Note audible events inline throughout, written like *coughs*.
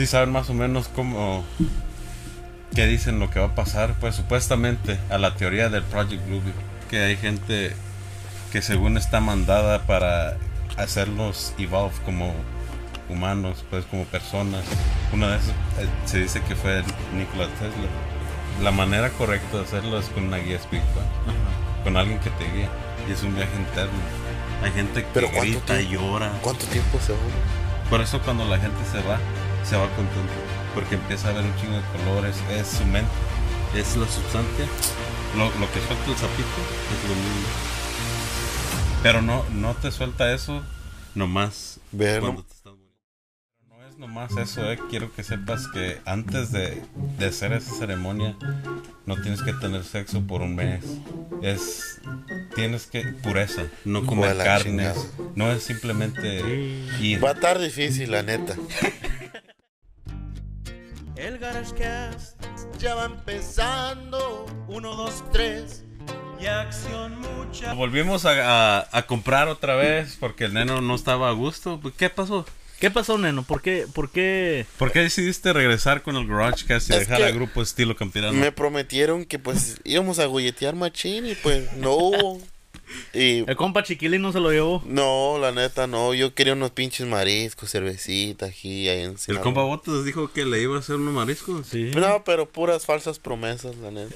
Sí saben más o menos cómo... ¿Qué dicen lo que va a pasar? Pues supuestamente a la teoría del Project Bluebeam. Que hay gente que según está mandada para hacerlos evolve como humanos, pues como personas. Una de esas eh, se dice que fue Nikola Tesla. La manera correcta de hacerlo es con una guía espiritual, con alguien que te guíe. Y es un viaje interno. Hay gente que Pero ¿cuánto grita y llora. ¿Cuánto tiempo se va? Por eso cuando la gente se va, se va contento. Porque empieza a ver un chingo de colores. Es su mente. Es la sustancia. Lo, lo que suelta el sapito es lo mismo. Pero no, no te suelta eso nomás Ver, cuando ¿no? te estás muriendo. No es nomás eso, eh. Quiero que sepas que antes de, de hacer esa ceremonia no tienes que tener sexo por un mes. Es tienes que pureza, no comer carnes. chingada. No es simplemente ir. Va a estar difícil, la neta. *laughs* El GarageCast Ya va empezando. Uno, dos, tres. y acción mucha. Volvimos a, a- a comprar otra vez porque el neno no estaba a gusto. ¿Qué pasó? ¿Qué pasó, neno? ¿Por qué? ¿Por qué? ¿Por qué decidiste regresar con el GarageCast y Es dejar al grupo estilo campirano? Me prometieron que pues íbamos a golletear machín y pues no hubo. Y El compa Chiquilín no se lo llevó. no, la neta no. Yo quería unos pinches mariscos, cervecita aquí, ahí en El compa Botas dijo que le iba a hacer unos mariscos. Sí. No, pero puras falsas promesas, la neta.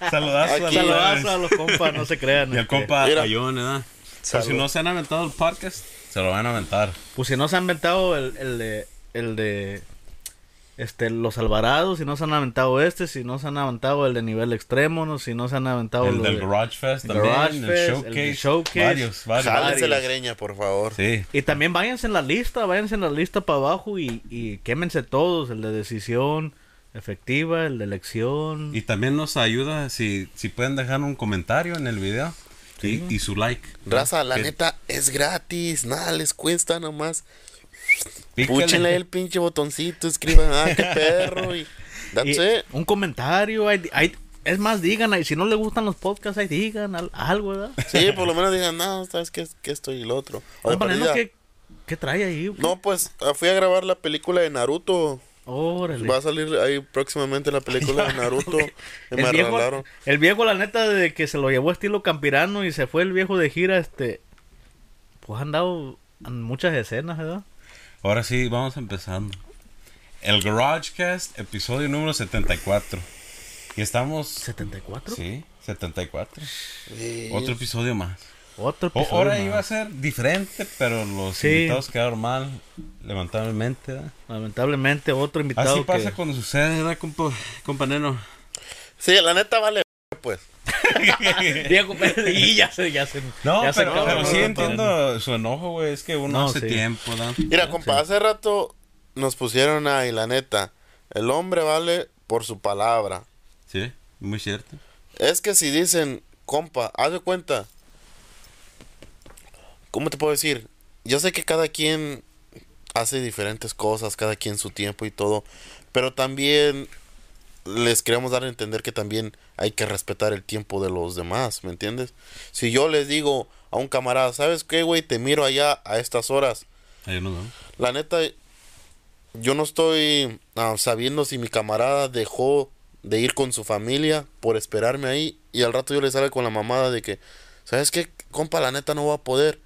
*laughs* Saludazo Aquí- a la- Saludazo a los compas, no se crean. Y el este. compa. Ayón, ¿verdad? Por si no se han aventado el podcast, se lo van a aventar. Pues si no se han inventado el, el de. El de. Este, los Alvarados, si no se han aventado este, si no se han aventado el de nivel extremo, no, si no se han aventado El del de- Garage Fest el también, Garage el Fest, el Showcase, Showcase. varios, varios. Jálense la greña, por favor. Sí, Y también váyanse en la lista, váyanse en la lista para abajo y, y quémense todos, el de decisión efectiva, el de elección. y también nos ayuda si, si pueden dejar un comentario en el video Sí. y, y su like. Raza, la Que neta es gratis, nada les cuesta nomás. Púchenle el pinche botoncito, escriban, ah, qué perro y *laughs* that's Y it. un comentario, hay, hay- es más, digan, si no les gustan los podcasts, ahí digan al- algo, ¿verdad? Sí, por lo menos digan, no, sabes que, que esto y lo otro. O de Compa, neno, perdida, ¿qué, qué trae ahí? No, pues ah, fui a grabar la película de Naruto. Órale. Va a salir ahí próximamente la película de *laughs* Naruto. Y me El viejo, el viejo, la neta, de que se lo llevó estilo campirano y se fue el viejo de gira, este, pues han dado muchas escenas, ¿verdad? Ahora sí, vamos empezando. El GarageCast, episodio número 74. Y estamos... ¿74? Sí, 74. Sí. Otro episodio más. Otro O- episodio ahora más. iba a ser diferente, pero los Sí. invitados quedaron mal, lamentablemente. ¿verdad? Lamentablemente, otro invitado Así pasa que... cuando sucede, ¿verdad, compa, compañero? Sí, la neta vale, pues. *laughs* Viejo, pero- y ya se, ya se... No, ya se pero, acabó, pero ¿no? sí entiendo su enojo, güey. Es que uno No, hace sí. tiempo, ¿verdad? Mira, compa, hace rato nos pusieron ahí, la neta. El hombre vale por su palabra. Sí, muy cierto. Es que si dicen, compa, haz de cuenta. ¿Cómo te puedo decir? Yo sé que cada quien hace diferentes cosas, cada quien su tiempo y todo. Pero también les queremos dar a entender que también hay que respetar el tiempo de los demás, ¿me entiendes? Si yo les digo a un camarada, ¿sabes qué, güey? Te miro allá a estas horas. Ahí. La neta, yo no estoy ah, sabiendo si mi camarada dejó de ir con su familia por esperarme ahí y al rato yo le salgo con la mamada de que, ¿sabes qué? Compa, la neta no va a poder.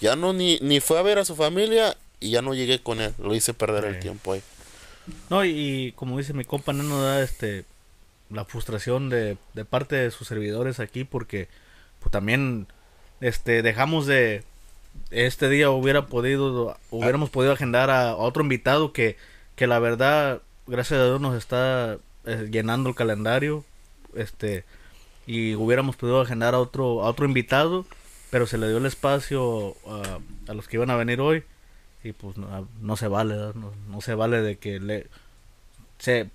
Ya no ni, ni fue a ver a su familia y ya no llegué con él. Lo hice perder el tiempo ahí. No, y, y como dice mi compa, no nos da este la frustración de, de parte de sus servidores aquí porque pues también este dejamos de este día hubiera podido hubiéramos podido agendar a, a otro invitado que que la verdad gracias a Dios nos está eh, llenando el calendario este y hubiéramos podido agendar a otro a otro invitado pero se le dio el espacio a, a los que iban a venir hoy y pues no, no se vale no, no se vale de que le se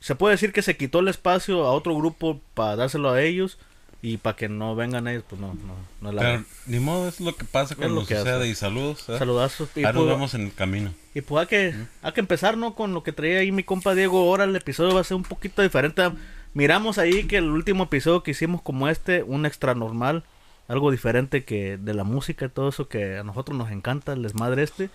se puede decir que se quitó el espacio a otro grupo para dárselo a ellos y para que no vengan ellos pues no no, no es la Pero ni modo, es lo que pasa cuando lo que sucede. hace. Y saludos. ¿eh? saludazos y Ahí nos pues, vemos en el camino. y pues hay que, hay que empezar, ¿no? Con lo que traía ahí mi compa Diego. Ahora el episodio va a ser un poquito diferente. Miramos ahí que el último episodio que hicimos como este, un extra normal, algo diferente que de la música y todo eso que a nosotros nos encanta, el desmadre este.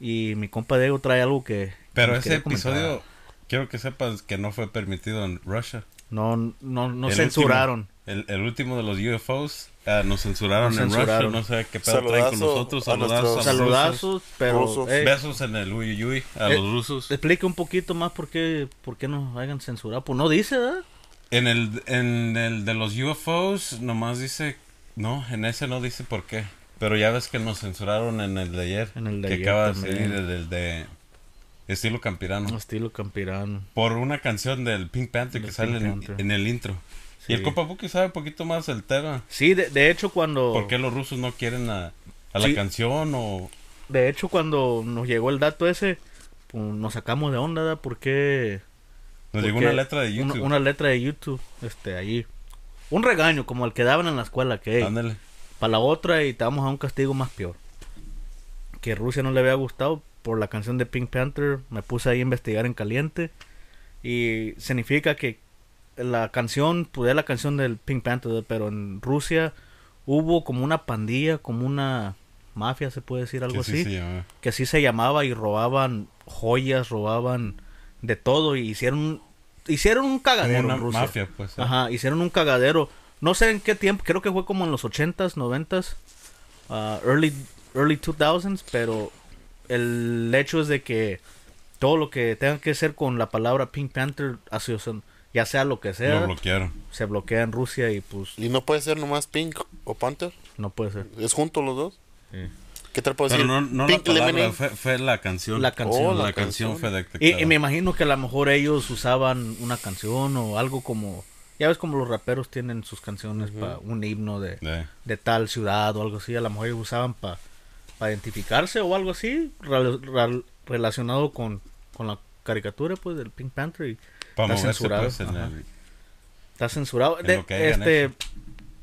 Y mi compa Diego trae algo que, Pero ese episodio, quiero que sepas que no fue permitido en Russia. No, no, no El censuraron. último- el, el último de los UFOs ah, nos censuraron Nos en censuraron. Russia. No sé qué pedo traen con nosotros. a Saludazos. nuestros- a los rusos. Saludazos, pero eh, Besos en el uy, uy, a Eh, los rusos. explique un poquito más por qué, por qué nos hayan censurado. Pues no dice, ¿verdad? En el, en el de los UFOs, nomás dice. No, en ese no dice por qué. Pero ya ves que nos censuraron en el de ayer. En el de que ayer acaba de salir el, el de estilo campirano. Estilo campirano. Por una canción del Pink Panther que sale Pink en, Panther. en el intro. Sí. Y el Buki sabe un poquito más el tema. Sí, de, de hecho cuando... ¿Por qué los rusos no quieren a, a la canción o De hecho cuando nos llegó el dato ese, pues, nos sacamos de onda. ¿Por qué? nos por llegó una letra de YouTube? Una, letra de YouTube, este, ahí. Un regaño, como el que daban en la escuela, que hey, para la otra y te vamos a un castigo más peor. Que Rusia no le había gustado por la canción de Pink Panther, me puse ahí a investigar en caliente y significa que la canción, es la canción del Pink Panther, pero en Rusia hubo como una pandilla, como una mafia, se puede decir algo sí así, llama. que así se llamaba y robaban joyas, robaban de todo y hicieron hicieron un cagadero Como una en Rusia. mafia, pues. ¿eh? Ajá, hicieron un cagadero. No sé en qué tiempo, creo que fue como en los 80s, 90s, ah, early, early 2000s, pero el hecho es de que todo lo que tenga que ser con la palabra Pink Panther, ya sea lo que sea, Lo bloquearon. se bloquea en Rusia y pues Y no puede ser nomás Pink o Panther. no puede ser. Es juntos los dos. Sí. ¿Qué tal puedo Pero decir? no, no la Pink palabra, Lemonade. fue, fue la canción. La canción. Oh, la, la canción canción. fue detectada. Y, y me imagino que a lo mejor ellos usaban una canción o algo como, ya ves como los raperos tienen sus canciones para un himno de, de tal ciudad o algo así, a lo mejor ellos usaban para identificarse o algo así rel- rel- relacionado con, con la caricatura pues del Pink Panther y para Está moverse censurado, pues en ajá. el... está censurado. Este hecho.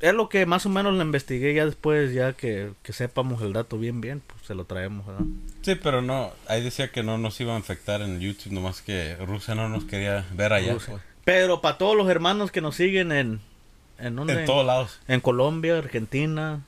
Es lo que más o menos le investigué ya después, ya que, que sepamos el dato bien bien, pues se lo traemos, ¿verdad? Sí, pero no, ahí decía que no nos iba a infectar en YouTube, nomás que Rusia no nos quería ver allá. Pues. Pero para todos los hermanos que nos siguen en en, dónde? En todos lados. En Colombia, Argentina,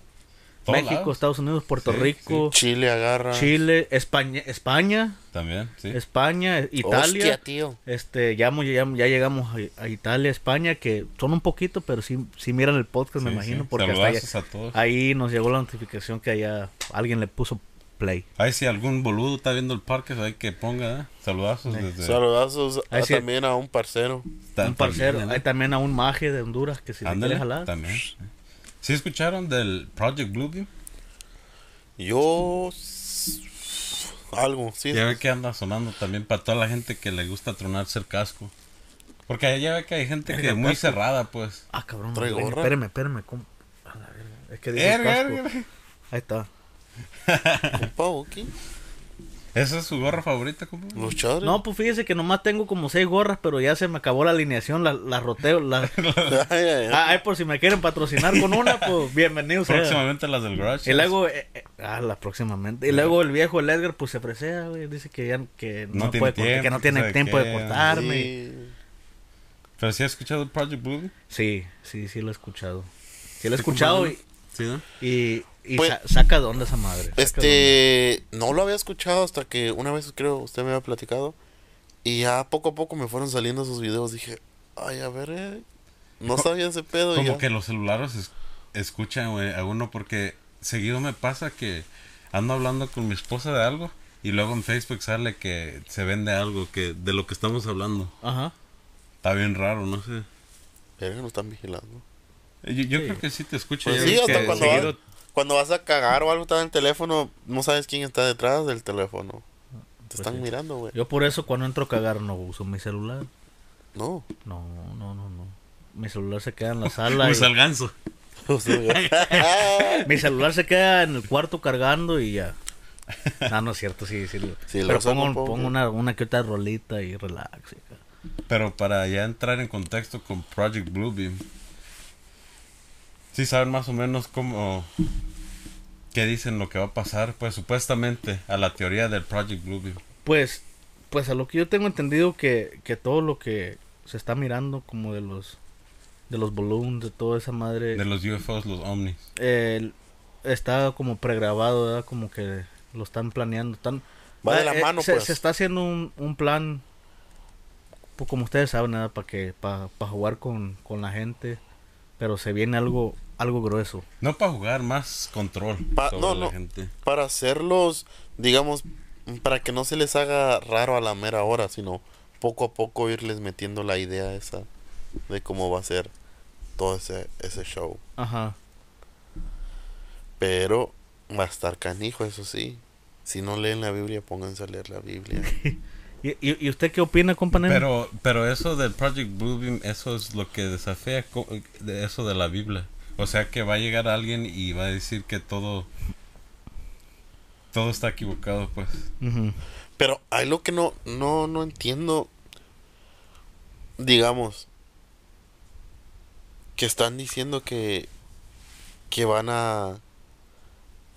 Todos México, lados. Estados Unidos, Puerto Sí, Rico, Chile agarra. Chile, España, España, También, sí. España, Italia. Hostia, tío. Este, ya, ya, ya llegamos a, a Italia, España, que son un poquito, pero sí, sí miran el podcast, me imagino, sí. porque hasta allá- a todos. ahí nos llegó la notificación que allá alguien le puso play. Ahí si algún boludo está viendo el parque, hay que ponga, ¿eh? Saludazos Sí. desde... Saludazos a- sí. también a un parcero. un parcero, también, ¿eh? hay también a un maje de Honduras que si le quiere jalar. también. ¿Sí escucharon del Project Bluebeam? Yo. Algo, sí. Ya ve que anda sonando también para toda la gente que le gusta tronarse el casco. Porque ya ve que hay gente que es muy cerrada, pues. Ah, cabrón. ¿Trae espérame, gorra? Espérame, espérame. ¿cómo? A la verga, Es que dice Erga, casco. erga. Ahí está. Compa, ok. ¿Esa es su gorra favorita, compa? Los chadres. No, pues fíjese que nomás tengo como seis gorras, pero ya se me acabó la alineación, la, la roteo. La... *laughs* *laughs* Ay, ay, ay. Ah, ay, por si me quieren patrocinar con una, pues *laughs* bienvenidos. sea. Próximamente las del Garage. Y luego, eh, eh, ah, la próximamente. Y luego el viejo, el Edgar, pues se presea, güey. Dice que ya que No no, tiene puede cortar- que tiempo, no tiene tiempo qué. de cortarme. Sí. ¿Pero sí has escuchado el Project Bluebeam? Sí, sí, sí lo he escuchado. Sí lo he escuchado y, Sí, ¿no? y, y Pues- sa- saca de onda esa madre. Este, no lo había escuchado hasta que una vez creo usted me había platicado y ya poco a poco me fueron saliendo esos videos. Dije, ay, a ver, eh, no sabía ese pedo. Como ya. que los celulares es- escuchan güey, a uno porque seguido me pasa que ando hablando con mi esposa de algo y luego en Facebook sale que se vende algo que de lo que estamos hablando. Ajá. Está bien raro, no sé. Verga, nos están vigilando. Yo, yo Sí. creo que sí te escucho. Pues sí, hasta que cuando seguido- vas, cuando vas a cagar o algo está en el teléfono, no sabes quién está detrás del teléfono. Te Pues están sí. mirando, güey. Yo por eso cuando entro a cagar no uso mi celular. No. No, no, no, no. Mi celular se queda en la *laughs* sala. Usa y- el ganso. *laughs* Mi celular se queda en el cuarto cargando y ya. No, no es cierto, sí, sí. Sí, lo Pero pongo, un pongo una, una que otra rolita y relax. y. Pero para ya entrar en contexto con Project Bluebeam. Sí saben más o menos cómo... ¿Qué dicen lo que va a pasar? Pues supuestamente a la teoría del Project Bluebeam. Pues, pues a lo que yo tengo entendido que, que todo lo que se está mirando como de los de los balloons, de toda esa madre, De los UFOs, los ovnis. eh, está como pregrabado, ¿verdad? Como que lo están planeando. Están, Va de Ah, la eh, mano, se, pues. se está haciendo un, un plan, pues, como ustedes saben, nada, para que para jugar con, con la gente, pero se viene algo algo grueso. No para jugar, más control Pa- sobre no, la no. gente. Para hacerlos, digamos, para que no se les haga raro a la mera hora, sino poco a poco irles metiendo la idea esa de cómo va a ser todo ese, ese show. Ajá. Pero va a estar canijo, eso sí. Si no leen la Biblia, pónganse a leer la Biblia. *laughs* ¿Y, y, y usted qué opina, compañero? Pero, pero eso del Project Bluebeam, eso es lo que desafía de eso de la Biblia. O sea que va a llegar alguien y va a decir que todo, todo está equivocado, pues. Pero hay lo que no, no, no entiendo. Digamos, que están diciendo que, que van a,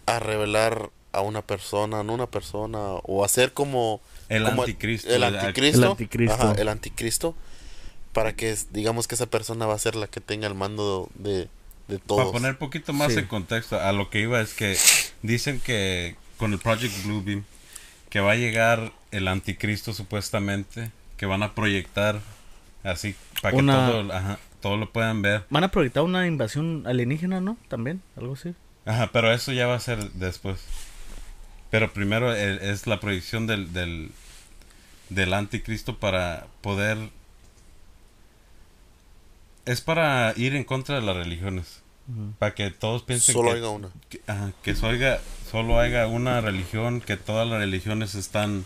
a revelar a una persona, no una persona, o hacer como El como anticristo. El el- anticristo. El anticristo. Ajá, el anticristo. Para que digamos que esa persona va a ser la que tenga el mando de, de todos. Para poner poquito más Sí. en contexto, a lo que iba es que dicen que con el Project Bluebeam que va a llegar el anticristo supuestamente, que van a proyectar así para que Una- todo, ajá, todo lo puedan ver. Van a proyectar una invasión alienígena, ¿no? También, algo así. Ajá, pero eso ya va a ser después. Pero primero el- es la proyección del, del, del anticristo para poder... Es para ir en contra de las religiones. Para que todos piensen Solo que, haya una. que, ajá, que solo haya, solo haya una religión, que todas las religiones están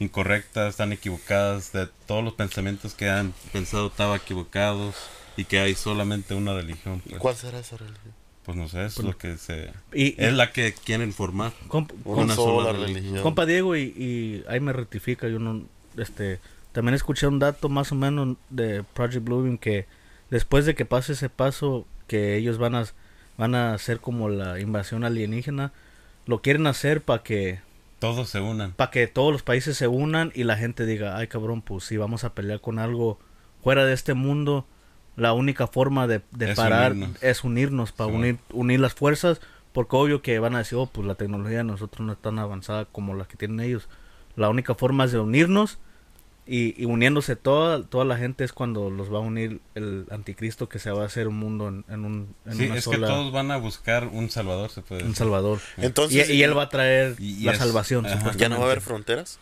incorrectas, están equivocadas, de todos los pensamientos que han pensado estaban equivocados y que hay solamente una religión. ¿Y Pues, cuál será esa religión? pues no sé, es lo que se... Y, y- Es la que quieren formar. comp- Una, Una sola, sola religión. Compa Diego, y, y ahí me rectifica, yo no, este, también escuché un dato más o menos de Project Bluebeam que después de que pase ese paso, que ellos van a, van a hacer como la invasión alienígena, lo quieren hacer para que, Todos se unan. para que todos los países se unan y la gente diga, ay cabrón, pues si vamos a pelear con algo fuera de este mundo, la única forma de, de Es parar unirnos. es unirnos, para Sí, unir, unir las fuerzas, porque obvio que van a decir, oh, pues la tecnología de nosotros no es tan avanzada como la que tienen ellos. La única forma es de unirnos y, y uniéndose toda, toda la gente es cuando los va a unir el anticristo que se va a hacer un mundo en, en un en Sí, una es que sola, todos van a buscar un salvador, se puede un decir. salvador. Entonces, y, y él va a traer Y- la es- salvación. ¿ya no va a haber fronteras?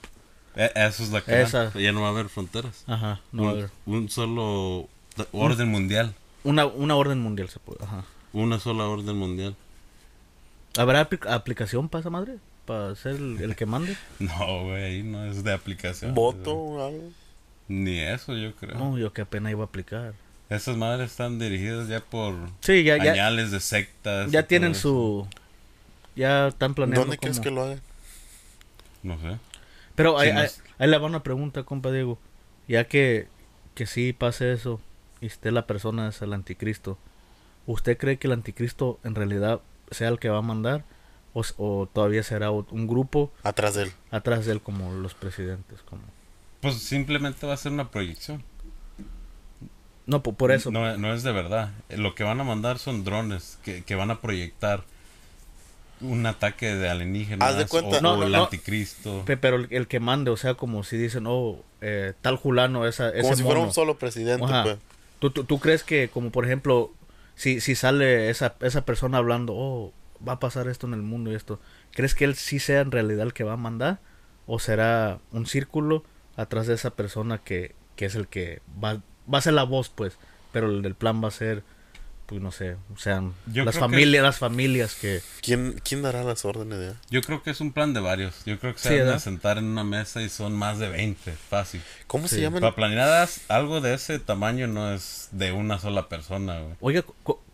Eh, Eso es la que Esa. van. Ya no va a haber fronteras. Ajá, no va a un, haber. un solo orden mundial. Una, una orden mundial se puede, ajá. Una sola orden mundial. ¿Habrá apli- aplicación para esa madre? ¿Para ser el, el que mande? *laughs* No, güey, ahí no es de aplicación. ¿Voto o algo? Ni eso, yo creo. No, yo que apenas iba a aplicar. Esas madres están dirigidas ya por Sí, ya, ya, añales de sectas. ya tienen eso. su... Ya están planeando ¿Dónde crees que lo hagan? No sé. Pero ahí, Sí, no ahí- es- ahí le va una pregunta, compa Diego. Ya que, que sí pase eso y esté la persona es el anticristo, ¿usted cree que el anticristo en realidad sea el que va a mandar? ¿O, o todavía será un grupo Atrás de él. atrás de él como los presidentes? como Pues simplemente va a ser una proyección. No, po- por, eso. No, no es de verdad. Eh, Lo que van a mandar son drones que, que van a proyectar un ataque de alienígenas Haz de cuenta- o, No, o no, el no. anticristo. Pe- Pero el, el que mande, o sea, como si dicen, oh, eh, tal fulano, esa, ese Como si fuera mono. un solo presidente, pues. ¿Tú, tú, tú crees que, como por ejemplo, si, si sale esa, esa persona hablando, oh, va a pasar esto en el mundo y esto, ¿crees que él sí sea en realidad el que va a mandar? ¿O será un círculo atrás de esa persona que, que es el que va, va a ser la voz, pues? Pero el del plan va a ser, pues no sé, o sean Yo las creo que familias, es- las familias que... ¿Quién, ¿Quién dará las órdenes de Yo creo que es un plan de varios. Yo creo que se Sí, van a sentar en una mesa y son más de 20, fácil. ¿Cómo se Sí. llaman? Para planear algo de ese tamaño no es de una sola persona, güey. Oiga,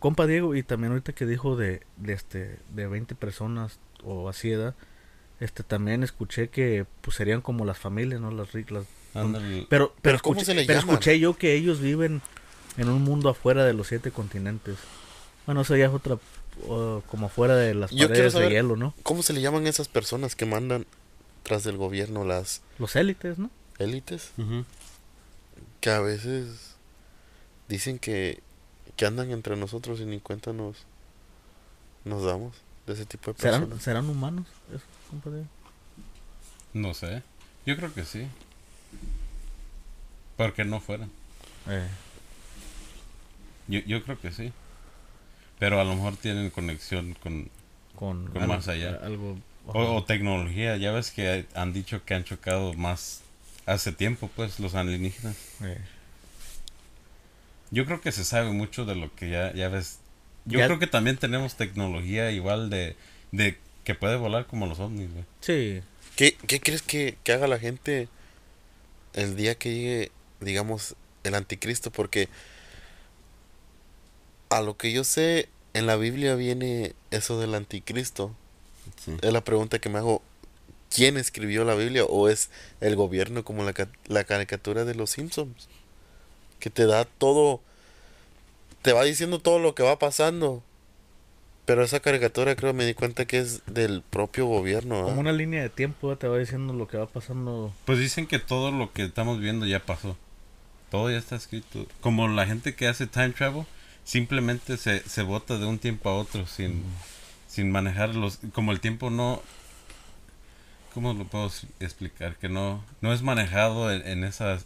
compa Diego, y también ahorita que dijo de, de este de 20 personas o así edad, este también escuché que pues serían como las familias, ¿no? Las ricas. Pero pero, Pero ¿cómo escuché, se le pero escuché yo que ellos viven en un mundo afuera de los siete continentes. Bueno, eso ya es otra uh, como afuera de las Yo quiero paredes de saber- hielo, ¿no? ¿Cómo se le llaman esas personas que mandan tras del gobierno las Los élites, ¿no? élites? Que a veces dicen que, que andan entre nosotros y ni cuenta nos, nos damos de ese tipo de ¿Serán, personas. serán humanos, esos, compa Diego? No sé. Yo creo que sí. Porque no fueran. Eh, Yo, yo creo que sí. Pero a lo mejor tienen conexión con... con, Con algo- más allá. Algo. O, o tecnología. Ya ves que han dicho que han chocado más hace tiempo, pues, los alienígenas. Eh, Yo creo que se sabe mucho de lo que ya, ya ves. Yo Ya- creo que también tenemos tecnología igual de, de que puede volar como los ovnis, güey. sí. ¿Qué, qué crees que, que haga la gente el día que llegue, digamos, el anticristo? Porque a lo que yo sé, en la Biblia viene eso del anticristo. Es la pregunta que me hago. ¿Quién escribió la Biblia? ¿O es el gobierno como la, ca- la caricatura de los Simpsons? Que te da todo, te va diciendo todo lo que va pasando. Pero esa caricatura creo me di cuenta que es del propio gobierno. Como una línea de tiempo te va diciendo lo que va pasando. Pues dicen que todo lo que estamos viendo ya pasó. Todo ya está escrito. Como la gente que hace time travel, simplemente se, se bota de un tiempo a otro sin, sin manejar los... Como el tiempo no... ¿Cómo lo puedo explicar? Que no, no es manejado en, en esa,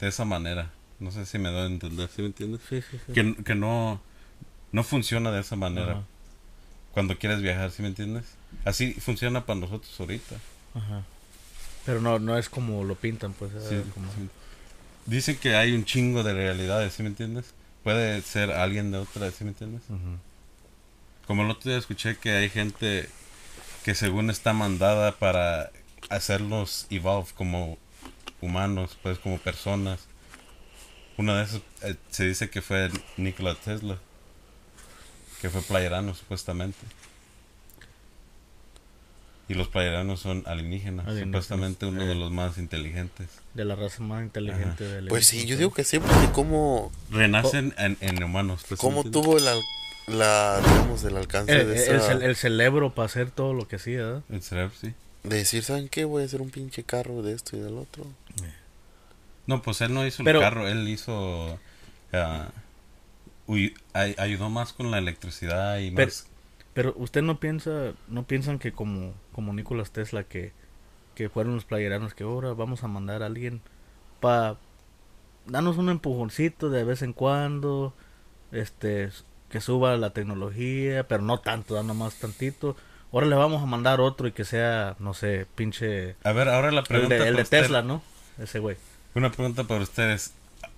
de esa manera. No sé si me doy a entender, ¿sí me entiendes? Sí, sí, sí. Que, que no, no funciona de esa manera. Ajá. Cuando quieres viajar, ¿sí me entiendes? Así funciona para nosotros ahorita. Ajá. Pero no, no es como lo pintan, pues. Sí, eh, como- sí. Dicen que hay un chingo de realidades, ¿sí me entiendes? Puede ser alguien de otra, ¿sí me entiendes? Como el otro día escuché que hay gente que según está mandada para hacerlos evolve como humanos, pues como personas. Una de esas eh, se dice que fue Nikola Tesla, que fue playerano supuestamente. Y los playeranos son alienígenas, Alienígenas, supuestamente uno de eh. los más inteligentes. De la raza más inteligente del Pues sí, yo digo que sí, porque cómo, Renacen en, en humanos. pues, ¿sí me cómo tuvo el, al- la, digamos, el alcance El, de, el, esa- el cerebro para hacer todo lo que hacía, ¿verdad? El cerebro, sí. de decir, ¿saben qué? Voy a hacer un pinche carro de esto y del otro. No, pues él no hizo Pero- el carro, él hizo... ah, uy- ay- ayudó más con la electricidad y Pero- más... Pero usted no piensa, no piensan que como, como Nicolás Tesla que, que fueron los playeranos que ahora vamos a mandar a alguien para darnos un empujoncito de vez en cuando, este, que suba la tecnología, pero no tanto, da nomás tantito. Ahora le vamos a mandar otro y que sea, no sé, pinche A ver, ahora la el pregunta de, el de usted- Tesla, ¿no? Ese güey. Una pregunta para ustedes.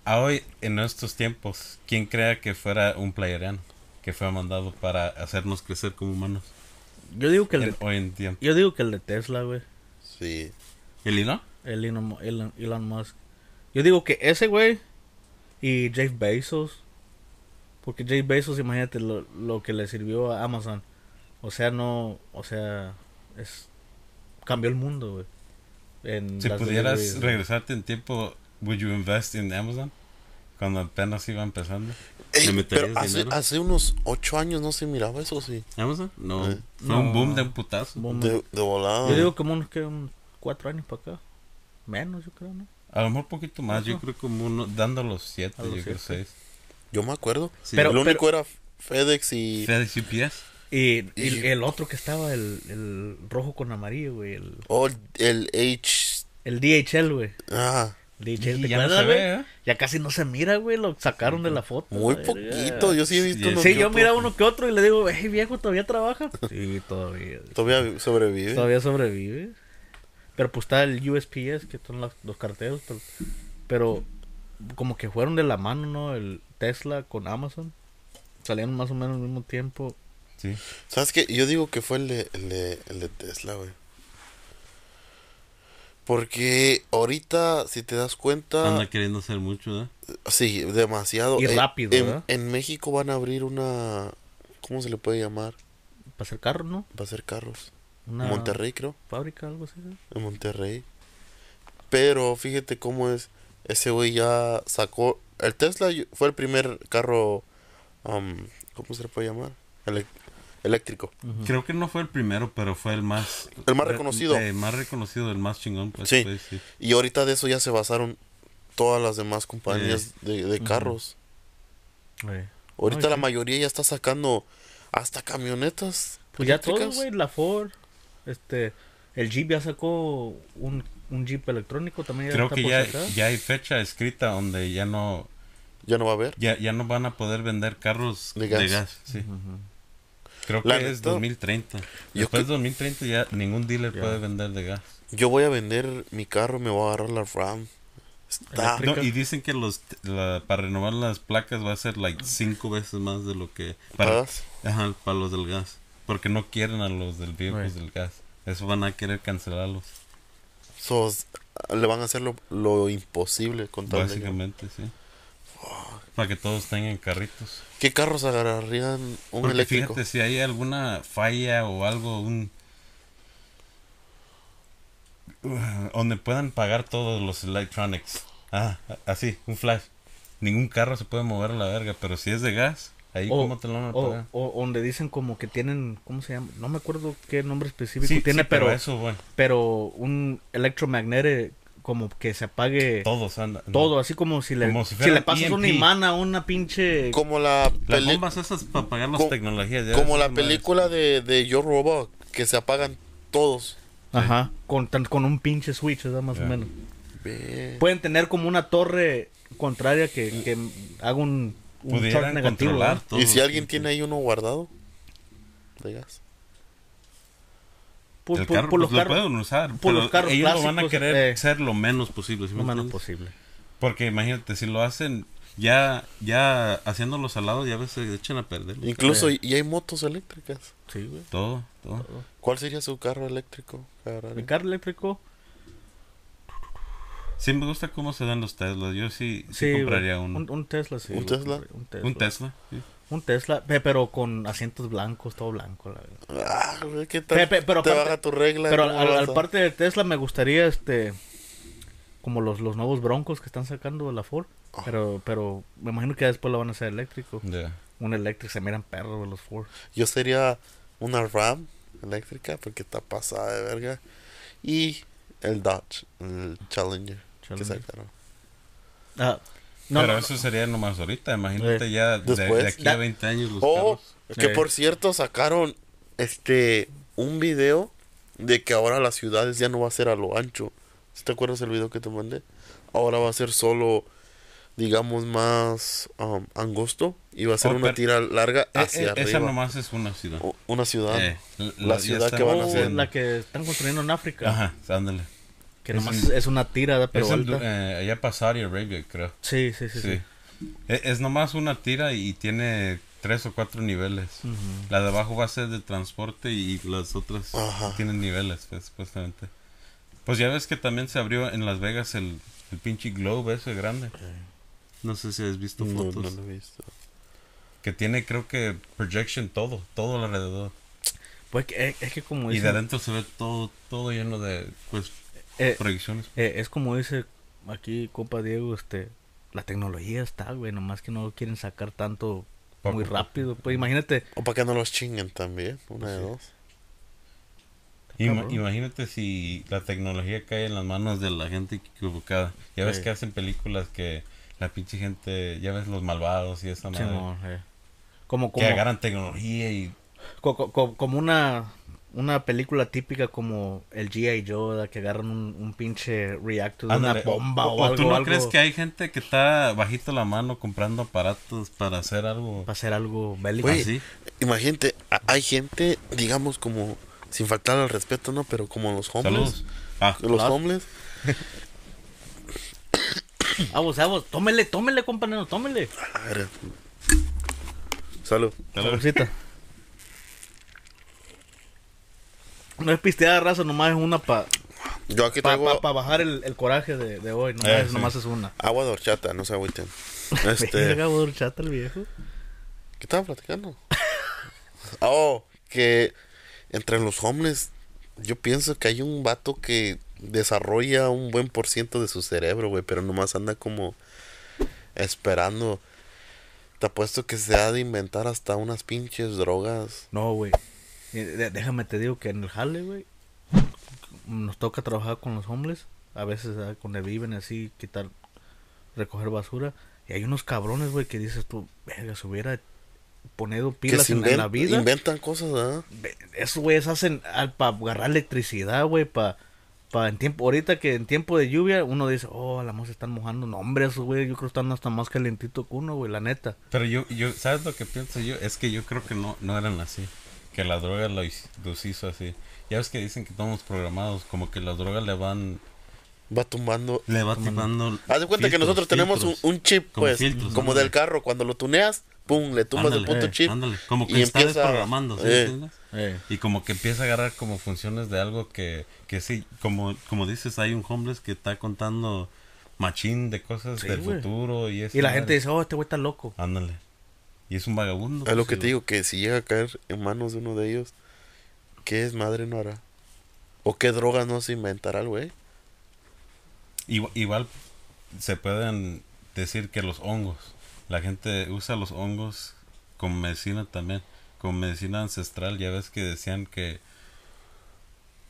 A hoy, en estos tiempos, ¿quién crea que fuera un playeriano? Que fue mandado para hacernos crecer como humanos. Yo digo que el En- de, hoy en día. yo digo que el de Tesla, güey. Sí. ¿El Elon? El Elon, Elon, Elon Musk. Yo digo que ese güey y Jeff Bezos. Porque Jeff Bezos, imagínate lo, lo que le sirvió a Amazon. O sea, no. O sea, es. Cambió el mundo, güey. En Si las pudieras regresarte en tiempo, ¿would you invest in Amazon? Cuando apenas iba empezando. Ey, ¿Le meterías pero hace, hace unos ocho años no se miraba eso, sí. ¿Amazon? No. Eh. Fue un No. boom de un putazo. Boom. De, de volada. Yo digo como unos que un cuatro años para acá. Menos, yo creo, ¿no? A lo mejor poquito más, yo creo como uno, dando los siete, A los yo creo siete. seis. Yo me acuerdo. Sí. Pero- el único era FedEx y... FedEx UPS. Y, y Y- el otro que estaba, el, el rojo con amarillo, güey. El, Oh, el H... el DHL, güey. Ah, DHL, Y ¿te ya no acuerdas, se güey? ve, ¿eh? Ya casi no se mira, güey. Lo sacaron de la foto. muy poquito. Yo sí he visto Sí, uno Sí, yo miraba uno que otro y le digo, hey, viejo, ¿todavía trabaja? Sí, todavía. Todavía sobrevive. Todavía sobrevive. Pero pues está el USPS, que son las- los carteros. Pero, pero como que fueron de la mano, ¿no? El Tesla con Amazon. Salieron más o menos al mismo tiempo. Sí. ¿Sabes qué? Yo digo que fue el de, el de, el de Tesla, güey. Porque ahorita, si te das cuenta... Anda queriendo hacer mucho, ¿eh? Sí, demasiado. Y En- rápido, en, ¿verdad? en México van a abrir una... ¿Cómo se le puede llamar? Para hacer carros, ¿no? Va a ser carros. Una Monterrey, creo. fábrica, algo así. ¿no? En Monterrey. Pero fíjate cómo es. Ese güey ya sacó. El Tesla fue el primer carro. um, ¿Cómo se le puede llamar? Elec- eléctrico. Creo que no fue el primero, pero fue el más... El más re- reconocido. eh, más reconocido, el más chingón, pues. Sí. pues, sí. Y ahorita de eso ya se basaron todas las demás compañías de, de carros. Eh. Ahorita Ay, la sí. mayoría ya está sacando hasta camionetas. Pues ya todos, güey. La Ford, este, El Jeep ya sacó un, un Jeep electrónico también. Ya Creo que ya, ya hay fecha escrita donde ya no Ya no va a haber. ya, ya no van a poder vender carros De de gas. sí. Creo La que es neta, 2030. yo Después de 2030 ya ningún dealer puede vender de gas. Yo voy a vender mi carro, me voy a agarrar la RAM. Está. Eléctrica. No, y dicen que los la- para renovar las placas va a ser like cinco veces más de lo que para, ¿Pagas? ajá, para los del gas. Porque no quieren a los del vehículos Right. del gas. Eso van a querer cancelarlos. So, le van a hacer lo, lo imposible con tal de- Básicamente, sí. Para que todos tengan carritos. ¿Qué carros agarrarían un Porque eléctrico? fíjate, si hay alguna falla o algo, un... Uh, donde puedan pagar todos los electronics. Ah, así, un flash. Ningún carro se puede mover a la verga, pero si es de gas, ahí O- cómo te lo van a o, pagar. o donde dicen como que tienen, ¿cómo se llama? No me acuerdo qué nombre específico Sí, tiene, sí, pero, pero eso, bueno, pero un electromagnetic como que se apague todos andan. todo, así como si le, Como si le pasas un EMP. imán a una pinche... Como la, Las bombas esas para pagar las tecnologías. ya como la película de, de Yo Robot, que se apagan todos. Ajá, con, tan- con un pinche switch, ¿verdad? Más o menos. Pueden tener como una torre contraria que, que haga un, un negativo. ¿Y si alguien sí, tiene ahí uno guardado? De gas. Por, el por- carro, por los pues, lo pueden usar, por los pero carros ellos lo van a querer eh, ser lo menos posible. ¿sí me lo menos entiendes? posible. Porque imagínate, si lo hacen ya ya haciéndolos al lado, ya a veces se echan a perder. Incluso, Eh. y hay motos eléctricas. Sí, güey. Todo, todo. ¿Cuál sería su carro eléctrico? Mi carro eléctrico, Sí me gusta cómo se dan los Teslas. Yo sí, sí, sí, compraría uno. Un, un Tesla, sí. ¿Un Tesla? Un Tesla. Un Tesla. sí. Un Tesla, pe- pero con asientos blancos, todo blanco, la verdad. Ah, ¿qué tal? Pe- pe- pero te aparte- baja tu regla. Pero ¿cómo al, parte de Tesla me gustaría, este, como los, los nuevos Broncos que están sacando de la Ford. Ah. Pero, pero me imagino que después lo van a hacer eléctrico. Un eléctrico, se miran perros los Ford. Yo sería una RAM eléctrica porque está pasada de verga. Y el Dodge, el Challenger, que Challenger. sacaron. Ah, no, Pero no, eso sería nomás ahorita. Imagínate Eh, ya de, después. de aquí Da- a 20 años los Oh, carros. que Eh. por cierto sacaron este un video de que ahora las ciudades ya no va a ser a lo ancho. ¿Sí ¿Te acuerdas el video que te mandé? Ahora va a ser solo, digamos, más um, angosto y va a ser Oh, una pero- tira larga Eh, hacia eh, esa arriba. nomás es una ciudad. O- Una ciudad. Eh, la ya ciudad que van a Oh, hacer. la que están construyendo en África. Ajá, ándale. Que Es nomás en- es una tira, ¿verdad? pero Es en, eh, allá para Saudi Arabia, creo. Sí, sí, sí. Sí. sí. Es, es nomás una tira y tiene tres o cuatro niveles. La de abajo va a ser de transporte y las otras Ajá. tienen niveles, pues, supuestamente. Pues ya ves que también se abrió en Las Vegas el, el pinche globe ese grande. No sé si has visto No, fotos. no lo he visto. Que tiene, creo que, projection todo, todo alrededor. Pues que- es, que como Y dice, de adentro se ve todo, todo lleno de, pues, eh, proyecciones. eh, es como dice aquí, compa Diego, este, la tecnología está, güey, nomás que no quieren sacar tanto Poco muy rápido. Pues imagínate, O para que no los chinguen también. Una de Sí. dos. Ima- imagínate si la tecnología cae en las manos de la gente equivocada. Ya ves Sí. que hacen películas que la pinche gente, ya ves los malvados y esa madre. Simón, eh, como, que como, agarran tecnología y co- co- co- como una, una película típica como el G.I. Joe, que agarran un, un pinche reactor de una bomba o, o algo. tú no algo crees que hay gente que está bajito la mano comprando aparatos para hacer algo para hacer algo bélico. Güey, así? Imagínate, hay gente, digamos, como, sin faltar al respeto, ¿no? Pero como los homeless. Saludos. Ah, Los homeless. *coughs* Vamos, vamos, tómele, tómele, compañero, tómele. A ver. Salud. Salucita. No es pisteada raza, nomás es una para Yo aquí pa, traigo pa- pa bajar el, el coraje de, de hoy. Nomás, Eh, es- sí. nomás es una. agua de horchata, no se agüiten. *laughs* Este, Verga, voy a horchata el viejo. ¿Qué estaba platicando? *laughs* oh, que entre los homeless, yo pienso que hay un vato que desarrolla un buen por ciento de su cerebro, güey, pero nomás anda como esperando. Te apuesto que se ha de inventar hasta unas pinches drogas. No, güey. Eh, Déjame te digo que en el jale, güey, nos toca trabajar con los homeless. A veces ah, cuando viven así, quitar, recoger basura. Y hay unos cabrones, güey, que dices tú, verga, se hubiera poniendo Que pilas en, en la vida. inventan cosas, ¿verdad? Ve- Esos güeyes hacen para agarrar electricidad, güey, para pa en tiempo, ahorita que en tiempo de lluvia uno dice, oh, a la se están mojando. No, hombre, esos güey, yo creo que están hasta más calentitos que uno, güey, la neta. Pero yo, yo, ¿sabes lo que pienso yo? Es que yo creo que no, no eran así. Que la droga los hizo así. Ya ves que dicen que estamos programados, como que la droga le van, Va tumbando. le va tomando. Haz de cuenta que nosotros tenemos un, un chip, Como pues, filtros, como ándale. del carro. Cuando lo tuneas, pum, le tumbas el Ándale, puto eh, chip. Ándale, como que y está empieza- desprogramando, ¿sí eh. entiendes? Eh, Y como que empieza a agarrar como funciones de algo que, que sí, como, como dices, hay un homeless que está contando machín de cosas Sí, del futuro y eso. y la gente dice, oh, este güey está loco. Ándale. Y es un vagabundo. Es lo pues, que sí, te digo, que si llega a caer en manos de uno de ellos, ¿qué es madre no hará? ¿O qué drogas no se inventará el güey? Igual, igual se pueden decir que los hongos, la gente usa los hongos como medicina también, como medicina ancestral. Ya ves que decían que,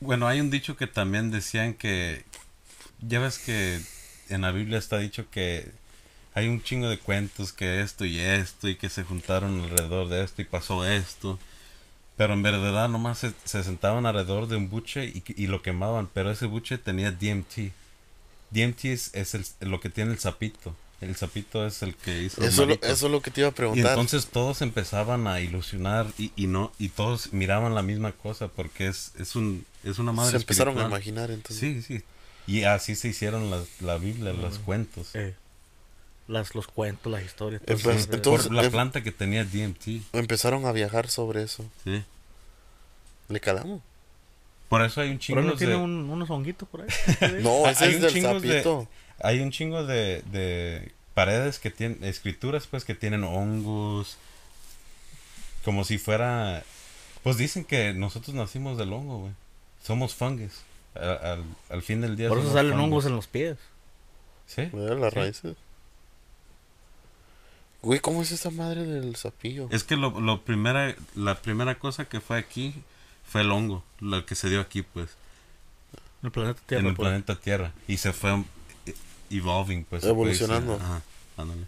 bueno, hay un dicho que también decían que, ya ves que en la Biblia está dicho que hay un chingo de cuentos que esto y esto y que se juntaron alrededor de esto y pasó esto. Pero en verdad nomás se, se sentaban alrededor de un buche y, y lo quemaban, pero ese buche tenía DMT. DMT es, es el- lo que tiene el sapito. El sapito es el que hizo Eso, es lo- eso es lo que te iba a Y preguntar. entonces todos empezaban a ilusionar y, y no y todos miraban la misma cosa porque es, es un es una madre se empezaron a espiritual. imaginar entonces. Sí, sí. Y así se hicieron las, la Biblia, los cuentos. Eh, las, los cuentos, las historias. Todo eso, eh, entonces- Por la em- planta que tenía DMT. Empezaron a viajar sobre eso. Sí. ¿Le calamos? Por eso hay un Pero chingo no de tiene un- unos honguitos por ahí. *laughs* No, Hay- ese hay es un del chingo de- sapito. hay un chingo de, de paredes que tienen escrituras pues que tienen hongos como si fuera pues dicen que nosotros nacimos del hongo güey somos fungus al, al, al fin del día por eso somos salen hongos en los pies. sí Mira las Sí. raíces. Güey, ¿cómo es esa madre del sapillo? es que lo, lo primera la primera cosa que fue aquí fue el hongo lo que se dio aquí pues En el planeta Tierra. en el pues. planeta Tierra y se fue eh, evolving pues. Evolucionando. Ajá, ándale.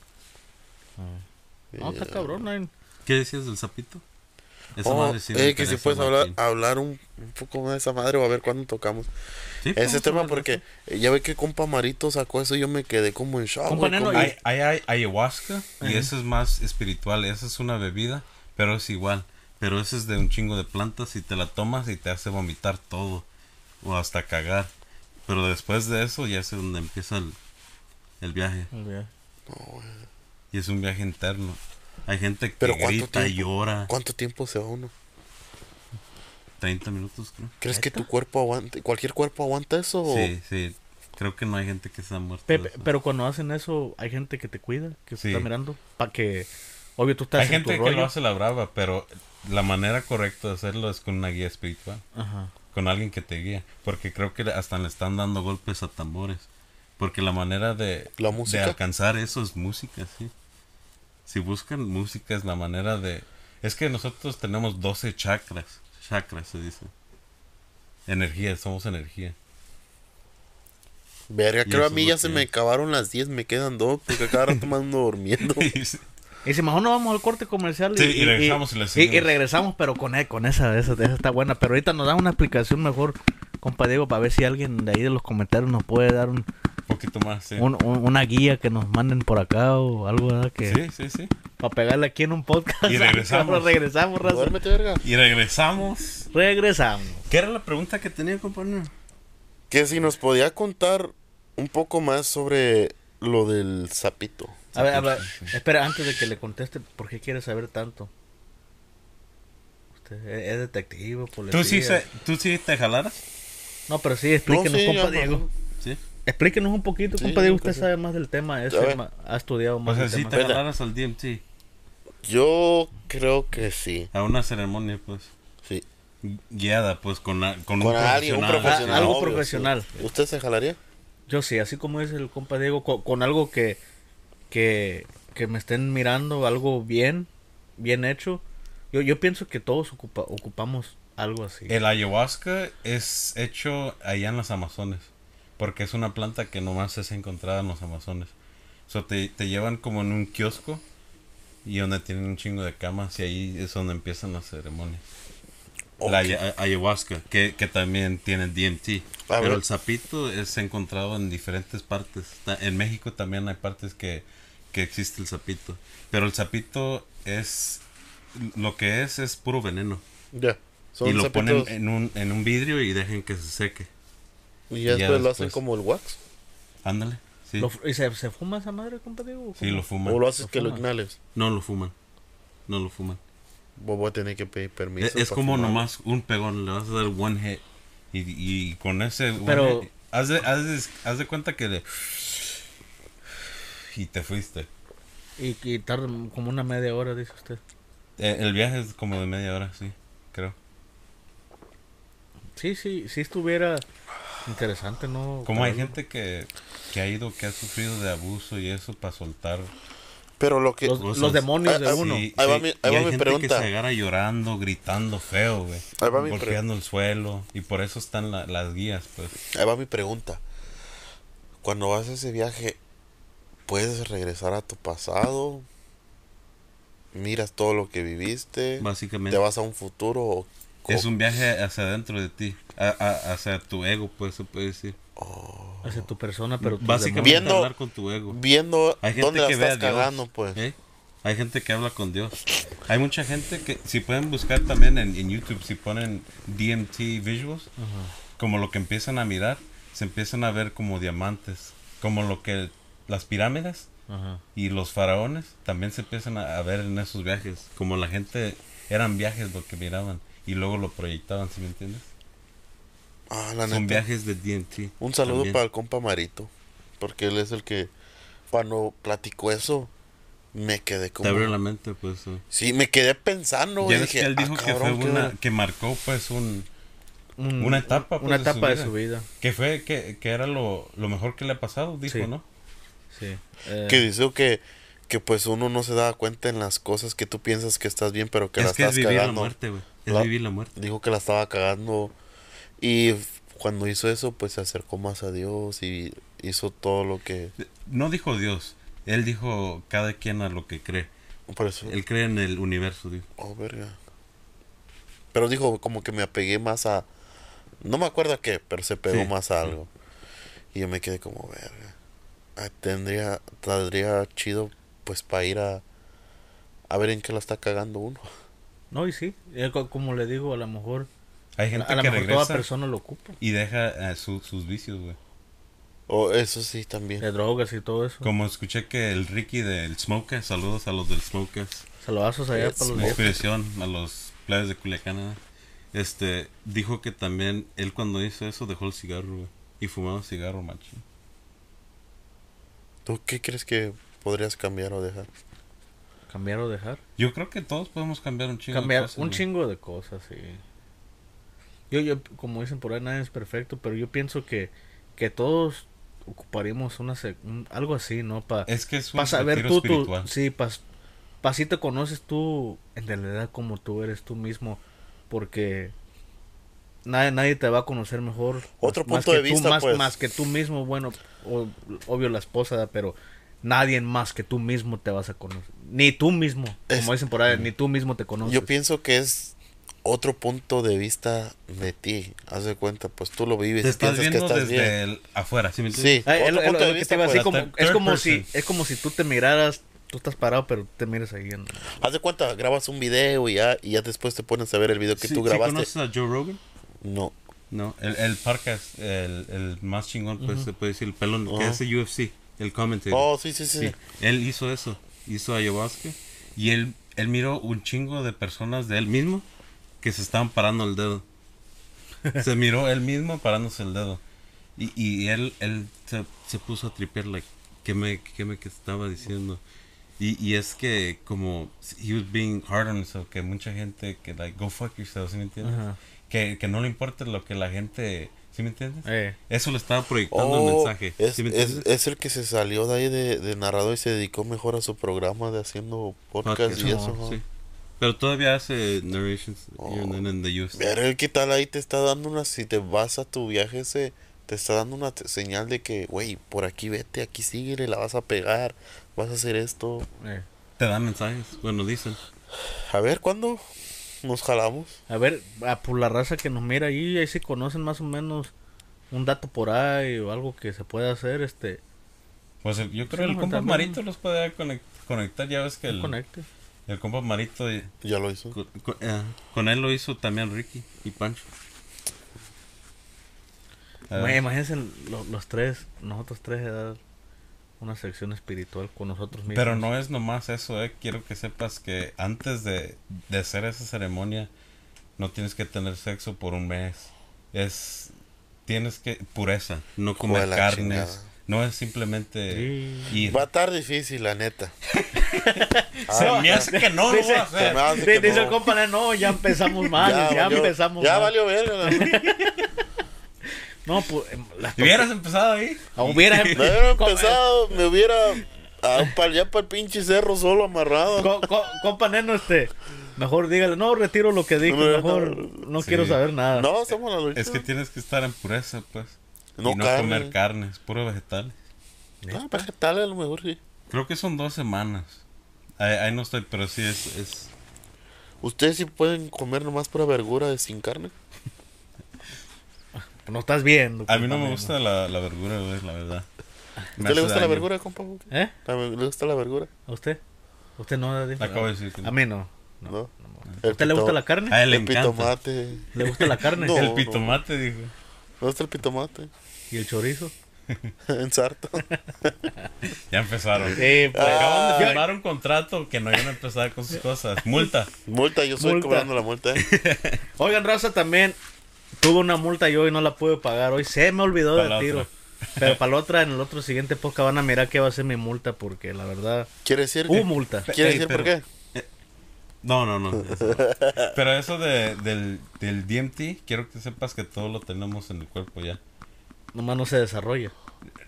No, está cabrón. hay- ¿qué decías del sapito? Esa Oh, madre sí eh, que si puedes hablar, hablar un, un poco más de esa madre o a ver cuándo tocamos. Sí, Ese tema porque eso. eh, ya ve que compa Marito sacó eso y yo me quedé como en shock. Compa como- Hay, hay, hay ayahuasca y Ajá. esa es más espiritual, esa es una bebida, pero es igual. Pero esa es de un chingo de plantas y te la tomas y te hace vomitar todo o hasta cagar. Pero después de eso ya es donde empieza el, el viaje Ya. y es un viaje interno. Hay gente que Pero ¿cuánto grita y llora. ¿Cuánto tiempo se va uno? 30 minutos creo. ¿Crees que tu cuerpo aguante? ¿Cualquier cuerpo aguanta eso? o- Sí, sí. Creo que no hay gente que se ha muerto. Pe- de eso. pero cuando hacen eso, hay gente que te cuida, que Sí. te está mirando, para que, obvio, tú estás Hay en gente tu que rollo. lo hace la brava, pero la manera correcta de hacerlo es con una guía espiritual. Ajá. con alguien que te guía. Porque creo que hasta le están dando golpes a tambores. Porque la manera de, ¿La de alcanzar eso es música, sí. Si buscan música es la manera de... Es que nosotros tenemos 12 chakras. Chakras se dice. Energía, somos energía. Verga, creo a mí ya se me acabaron las 10, me quedan dos, porque cada rato me ando durmiendo. *laughs* Y si mejor no vamos al corte comercial. Sí, y regresamos y le y, seguimos. y regresamos, pero con, e- con esa, esa, esa está buena. Pero ahorita nos da una explicación mejor, compa Diego, para ver si alguien de ahí de los comentarios nos puede dar Un poquito más, sí. un- un- una guía que nos manden por acá o algo, ¿verdad? Que, Sí, sí, sí. Para pegarle aquí en un podcast. Y regresamos. *laughs* Regresamos, raza. Duérmete, verga. Y regresamos. Regresamos. ¿Qué era la pregunta que tenía, compañero? Que si nos podía contar un poco más sobre lo del sapito. A ver, a ver, espera, antes de que le conteste, ¿por qué quiere saber tanto? Usted es detective, policía. ¿Tú sí, se- ¿Tú sí te jalaras? No, pero sí, explíquenos, No, sí, compa. Diego. Sí. Explíquenos un poquito, Sí, compa Diego. nunca Usted sabe más del tema. es ma- ha estudiado más del sí tema. te al DMT. Yo creo que sí. A una ceremonia, pues. Sí. Guiada, pues, con, con, Con un alguien, un profesional. Ah, algo obvio, profesional. sí. ¿Usted se jalaría? Yo sí, así como dice el compa Diego, co- con, algo que, que, que me estén mirando, algo bien, bien hecho. Yo, yo pienso que todos ocupa- ocupamos algo así. El ayahuasca es hecho allá en las Amazonas. Porque es una planta que nomás es encontrada en los Amazonas. O sea, te, te llevan como en un kiosco y donde tienen un chingo de camas y ahí es donde empiezan las ceremonias. Ok. La aya- ayahuasca, que, que también tiene DMT. Pero el sapito es encontrado en diferentes partes. En México también hay partes que, que existe el sapito. Pero el sapito es... Lo que es es puro veneno. Ya. Son y lo ponen sapitos- en un, en un vidrio y dejen que se seque. Y ya ya después lo hacen como el wax. Ándale. Sí, Lo- ¿Y se, se fuma esa madre, compa Diego? sí lo fuman. O lo haces Lo que lo inhales. No lo fuman. No lo fuman. Vos voy a tener que pedir permiso. Es, es para como fumar. nomás un pegón, le vas a dar one hit. Y, y con ese one Pero- hit, haz, de, haz, de, haz de cuenta que le... Y te fuiste. Y, y tarda como una media hora, dice usted. Eh, el viaje es como de media hora, sí, creo. Sí, sí, sí estuviera interesante, ¿no? Como hay gente que, que ha ido, que ha sufrido de abuso y eso para soltar. Pero lo que. Los, demonios Ah, de ah, uno. Sí, Ahí va mi- y ahí va hay mi gente pregunta. que se agarra llorando, gritando feo, güey. Ahí va mi pre- Golpeando el suelo. Y por eso están la- las guías, pues. Ahí va mi pregunta. Cuando vas a ese viaje, ¿puedes regresar a tu pasado? ¿Miras todo lo que viviste? Básicamente. ¿Te vas a un futuro? O Es un viaje hacia adentro de ti. A- a- hacia tu ego, pues se puede decir. Hacia tu persona, pero Básicamente Viendo- hablar con tu ego. viendo Hay gente dónde la que ve a estás Dios. cagando, pues. ¿eh? Hay gente que habla con Dios. Hay mucha gente que, si pueden buscar también en, en YouTube, si ponen DMT visuals, como lo que empiezan a mirar, se empiezan a ver como diamantes, como lo que las pirámides Ajá. y los faraones también se empiezan a, a ver en esos viajes, como la gente eran viajes lo que miraban y luego lo proyectaban, ¿sí me entiendes? Ah, la Son neta. viajes de DMT. Un saludo también. para el compa Marito. Porque él es el que, cuando platicó eso, me quedé Te como. abrió la mente, pues. Sí, me quedé pensando. Ya dije, que él "Ah, dijo que cabrón, fue qué una ver-". que marcó pues un Un- Una etapa, pues, una de su etapa de su vida. que fue que, que era lo, lo mejor que le ha pasado, dijo, Sí. ¿no? Sí. Eh, Que dice que, que pues uno no se da cuenta en las cosas que tú piensas que estás bien, pero que la es que es estás vivir la cagando. muerte, güey. Es La- vivir la muerte. Dijo que la estaba cagando. Y cuando hizo eso, pues se acercó más a Dios y hizo todo lo que. No dijo Dios, él dijo cada quien a lo que cree. Por eso. Él cree en el universo, dijo. Oh, verga. Pero dijo como que me apegué más a. No me acuerdo a qué, pero se pegó Sí, más a sí. algo. Y yo me quedé como, verga. Ah, tendría, tendría chido, pues, para ir a. A ver en qué la está cagando uno. No, y sí. eh, co- como le digo, a lo mejor. Hay A, gente a lo que mejor toda regresa persona lo ocupa. y deja eh, su- sus vicios, güey. O eso sí también. De drogas y todo eso. Como escuché que el Ricky del Smokers, saludos a los del Smokers, Saludazos allá para los inspiración a los players de Culiacán, ¿eh? este, dijo que también él cuando hizo eso dejó el cigarro, güey. Y fumaba cigarro, macho. ¿Tú qué crees que podrías cambiar o dejar? cambiar o dejar. Yo creo que todos podemos cambiar un chingo. de Cambiar cosas, un güey. chingo de cosas, sí. Yo, yo, como dicen por ahí, nadie es perfecto, pero yo pienso que, que todos ocuparíamos una sec- un- algo así, ¿no? Para Es que es un saber retiro tú, tú, sí, para pa si te conoces tú, en realidad como tú eres tú mismo, porque nadie, nadie te va a conocer mejor. Otro más punto que de tú, vista, más, pues. más que tú mismo, bueno, o- obvio la esposa, pero nadie más que tú mismo te vas a conocer. Ni tú mismo, Es- como dicen por ahí, ni tú mismo te conoces. Yo pienso que es otro punto de vista de ti. Haz de cuenta, pues tú lo vives Te y estás piensas que viendo estás desde bien. el afuera, ¿sí me entiendes? Sí, es otro punto de que vista. como- third es como si es como si tú te miraras, tú estás parado, pero te miras ahí. en- Haz de cuenta, grabas un video y ya, y ya después te pones a ver el video que Sí, tú ¿sí grabaste. conoces a Joe Rogan? no. No, el, el podcast, el, el más chingón, pues se puede decir, el pelón, que Ajá. hace UFC, el comentator. Oh, sí, sí, sí. Sí, él hizo eso, hizo ayahuasca y él, él miró un chingo de personas de él mismo que se estaban parando el dedo. se miró él mismo parándose el dedo. Y, y él, él se, se puso a tripear, like, ¿qué me, qué me que estaba diciendo? Y, y es que como he was being hard on himself, que mucha gente que like go fuck yourself, ¿sí me entiendes? Ajá. Que, que no le importa lo que la gente, ¿sí me entiendes? Eh, Eso le estaba proyectando Oh, el mensaje. es, ¿sí me es, entiendes? es el que se salió de ahí de, de narrador y se dedicó mejor a su programa de haciendo podcast, Podcast, y no, eso. ¿no? sí. Pero todavía hace narrations Oh. here and then in the el que tal ahí te está dando una, si te vas a tu viaje ese, te está dando una señal de que, güey, por aquí vete, aquí síguele, la vas a pegar, vas a hacer esto. eh. Te dan mensajes, bueno, dicen. A ver, ¿cuándo nos jalamos? A ver, a, por la raza que nos mira ahí, ahí si conocen más o menos un dato por ahí o algo que se pueda hacer, este, Pues el- yo creo Sí, que el compa. Marito los puede conec- conectar. Ya ves que el, conecte. El compa Marito, Ya lo hizo. con, con- eh, con él lo hizo también Ricky y Pancho. Güey, Imagínense lo- los tres, nosotros tres, de dar una sección espiritual con nosotros mismos. Pero no es nomás eso, eh. Quiero que sepas que antes de, de hacer esa ceremonia, no tienes que tener sexo por un mes. Es. Tienes que. Pureza. No comer carnes. chingada. No es simplemente Sí. ir. Va a estar difícil, la neta. *laughs* Se me hace que no lo voy a Se hacer. me hace Di- que Dice no. el compa, no, ya empezamos mal, ya, valió- empezamos Ya mal. valió verga. *laughs* No, pues, em, las hubieras empezado ahí. Ah, hubiera Me hubiera *laughs* empezado, me hubiera. ah, pa- ya para el pinche cerro solo amarrado. Co- co- compa Neno, este, mejor dígale, no, retiro lo que dije, mejor no Sí. quiero saber nada. No, somos la lucha. Es que tienes que estar en pureza, pues. No y no carne. comer carnes, puro vegetales. Ah, vegetales a lo mejor sí. Creo que son dos semanas. Ahí, ahí no estoy, pero sí es. es ¿Ustedes sí pueden comer nomás pura verdura de sin carne? *laughs* No estás viendo. a mí no me gusta la, la verdura, güey, la verdad. ¿A usted le gusta la daño. verdura, compa? ¿Eh? ¿A mí ¿Le gusta la verdura? ¿A usted? ¿A usted no? dijo? Acabo de decir que no. A mí no. No. no. El ¿A usted le gusta pito- la carne? A él le El encanta. pitomate. ¿Le gusta la carne? *laughs* No. El pitomate, dijo. ¿Le gusta el pitomate? ¿Y el chorizo? *laughs* en sarto. *laughs* Ya empezaron. Sí, pues. Acaban de firmar un contrato que no iban a empezar con sus cosas. Multa. multa, yo estoy cobrando la multa. ¿eh? *laughs* Oigan, Raza, también tuve una multa yo y no la pude pagar. Hoy se me olvidó del tiro. otra. Pero para la otra, en el otro siguiente podcast van a mirar qué va a ser mi multa porque la verdad... ¿Quiere decir Hubo que- multa. ¿Quiere Ey, decir por pero- qué? No, no, no. eso no. Pero eso de, del, del DMT, quiero que sepas que todo lo tenemos en el cuerpo ya. Nomás no se desarrolla.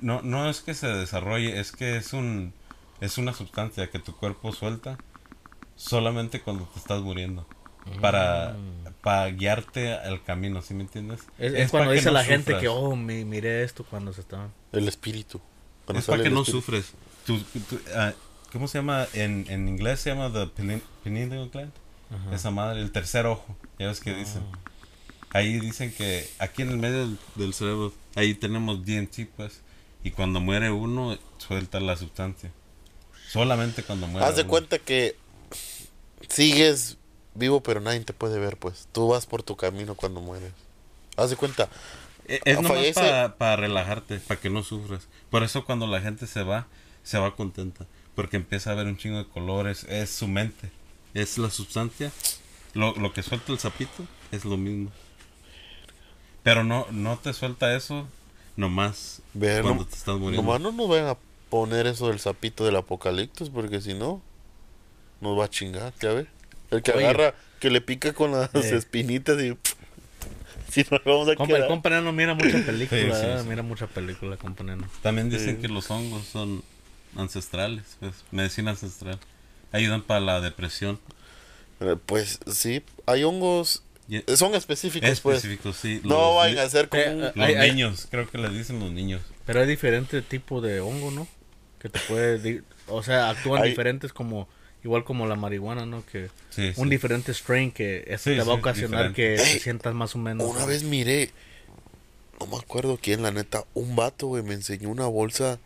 No, no es que se desarrolle, es que es un es una sustancia que tu cuerpo suelta solamente cuando te estás muriendo. Para, para guiarte al camino, ¿sí me entiendes? Es, cuando dice no la gente sufras. que, oh, mi- miré esto cuando se estaban... El espíritu. Cuando es para que no espíritu. sufres. Tu- tu- ah, ¿Cómo se llama? En, en inglés se llama the pine- pineal gland. Ajá. Esa madre, el tercer ojo. Ya ves que dicen. Ahí dicen que aquí en el medio del, del cerebro, ahí tenemos DMT, pues. Y cuando muere uno, suelta la sustancia. Solamente cuando muere. Haz de uno. cuenta que sigues vivo, pero nadie te puede ver, pues. Tú vas por tu camino cuando mueres. Haz de cuenta. Es Ah, nomás para relajarte, para que no sufras. Por eso cuando la gente se va, se va contenta. Porque empieza a ver un chingo de colores. Es su mente. Es la sustancia. Lo, lo que suelta el sapito es lo mismo. Pero no, no te suelta eso nomás Ver, cuando no- te estás muriendo. Nomás no nos vayan a poner eso del sapito del apocalipsis, porque si no, nos va a chingar, ¿ya ves? El que Oye. agarra, que le pica con las Eh. espinitas y... *laughs* si nos vamos a Compa, el quedar. compa Neno mira mucha película, Sí, sí, sí. Mira mucha película, compa Neno. También dicen Sí. que los hongos son ancestrales, pues, medicina ancestral. Ayudan para la depresión. Eh, Pues sí, hay hongos, son específicos, pues. Específicos, sí. No Los vayan a como Eh, un- eh, Los Hay- hay- niños, creo que les dicen los niños. Pero hay diferentes tipos de hongo, ¿no? Que te puede... O sea, actúan Hay- diferentes como... Igual como la marihuana, ¿no? Que Sí, un sí. diferente strain que eso Sí, te va a ocasionar diferente. que te sientas más o menos... Una vez miré, no me acuerdo quién, la neta, un vato, güey, me enseñó una bolsa.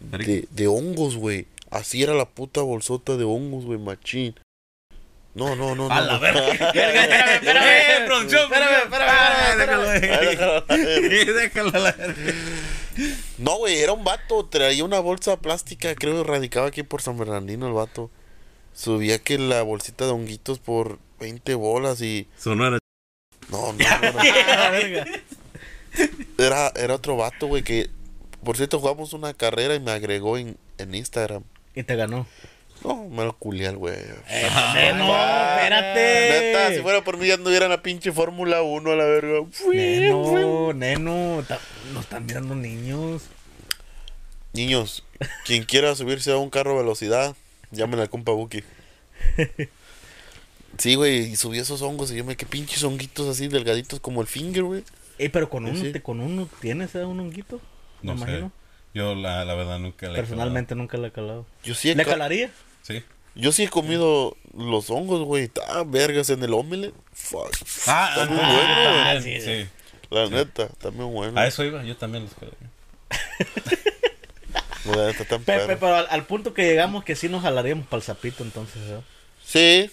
De, de hongos, güey. Así era la puta bolsota de hongos, güey, machín. No, no, no, no. A la no. verga. *laughs* espérame, espérame. producción, Espérame, espérame, espérame, *laughs* Déjalo, la verga. No, güey, era un vato, traía una bolsa plástica, creo que radicaba aquí por San Bernardino el vato. Subía que la bolsita de honguitos por 20 bolas y... Sonora. No, no, no. La. *laughs* Era, era otro vato, güey, que... Por cierto, jugamos una carrera y me agregó en, en Instagram. Y te ganó. No, me lo culé al güey. Eh, no, espérate. Neta, si fuera por mí ya no hubiera la pinche Fórmula 1 a la verga. Neno, neno, nos están mirando niños. Niños, quien quiera subirse a un carro a velocidad, llamen al compa Buki. *laughs* Sí, güey, y subí esos hongos y yo me qué pinches honguitos así delgaditos como el finger, güey. Ey, pero con uno, Sí. te- con uno tienes eh, un honguito. Me No sé. imagino. Yo la, la verdad nunca le he Personalmente nunca le he calado. Yo sí he ¿Le ca- calaría? Sí. Yo sí he comido los hongos, güey. Está vergas en el omelette. Fuck. Ah, Está muy ah, bueno, también, sí, sí. La neta, también bueno. A eso iba, yo también los quiero. *laughs* La neta, tan Pe- pe- perro. pero al, al punto que llegamos que sí nos jalaríamos para el zapito entonces, ¿verdad? Sí.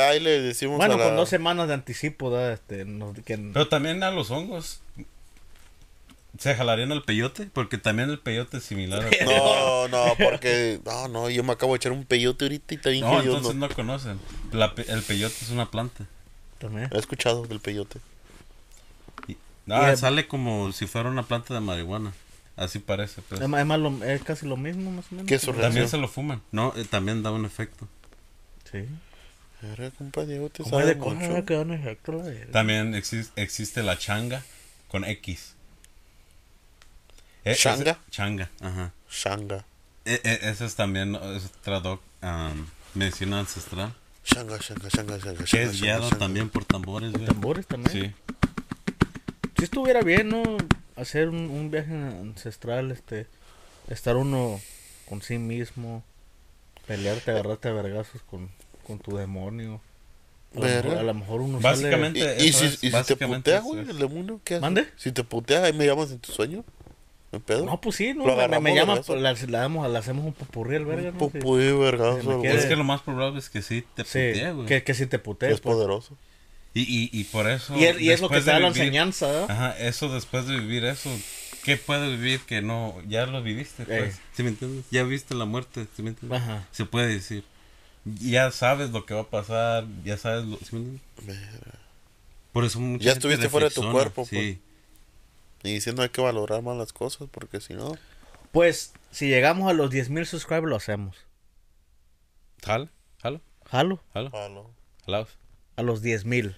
Ahí le decimos Bueno, a la... con dos semanas de anticipo, ¿verdad? Este, nos- que- Pero también a los hongos. ¿Se jalarían al peyote? Porque también el peyote es similar al *laughs* No, no, porque... No, no, yo me acabo de echar un peyote ahorita y bien No, entonces no conocen. La el peyote es una planta. también. He escuchado del peyote. Ah, Y- sale como si fuera una planta de marihuana. Así parece. pues. Es, más lo- es casi lo mismo, más o menos. ¿Qué También se lo fuman. No, eh, también da un efecto. Sí. Era, compa Diego, te ¿Cómo es sabe de mucho. cosa que dan efecto la verga? También exis- existe la changa con X. Eh, ese- ¿Changa? changa, ajá. Shanga. E- e- esa es también es otra doc- am, medicina ancestral. Shanga, shanga, shanga, shanga. Que shanga, es shanga, guiado shanga. también por tambores, güey. Tambores también. Sí. Si estuviera bien, ¿no? Hacer un, un viaje ancestral, este, estar uno con sí mismo, pelearte, agarrarte a vergazos con, con tu demonio. A lo, mejor, Verga. a lo mejor uno Básicamente- sale... ¿Y, y si, es, y si te básicamente putea, eso güey, el demonio, ¿qué haces? ¿Mande? Si te putea, ahí me llamas en tu sueño. ¿Me pedo? No, pues sí, ¿no? Lo Me, me, pues, le, le damos, le hacemos un popurrí al verga, ¿no? Sí. Vergazo, güey. quede- Es que lo más probable es que sí te Sí, putee, güey. que, que si te putees. Es pues. poderoso. Y, y, y por eso. Y es, y es lo que te da la enseñanza, ¿verdad? Ajá, eso después de vivir eso, ¿qué puedes vivir que no? Ya lo viviste, pues. Eh. ¿Sí me entiendes? Ya viste la muerte, ¿sí me entiendes? Ajá. Se puede decir. Ya sabes lo que va a pasar, ya sabes lo. ¿sí me entiendes? Por eso mucha Ya gente estuviste fuera de tu cuerpo, Sí. Y diciendo hay que valorar más las cosas, porque si no... Pues, si llegamos a los 10.000 subscribers, lo hacemos. Jalo, jala, Ah, no. jalaos. a los 10.000.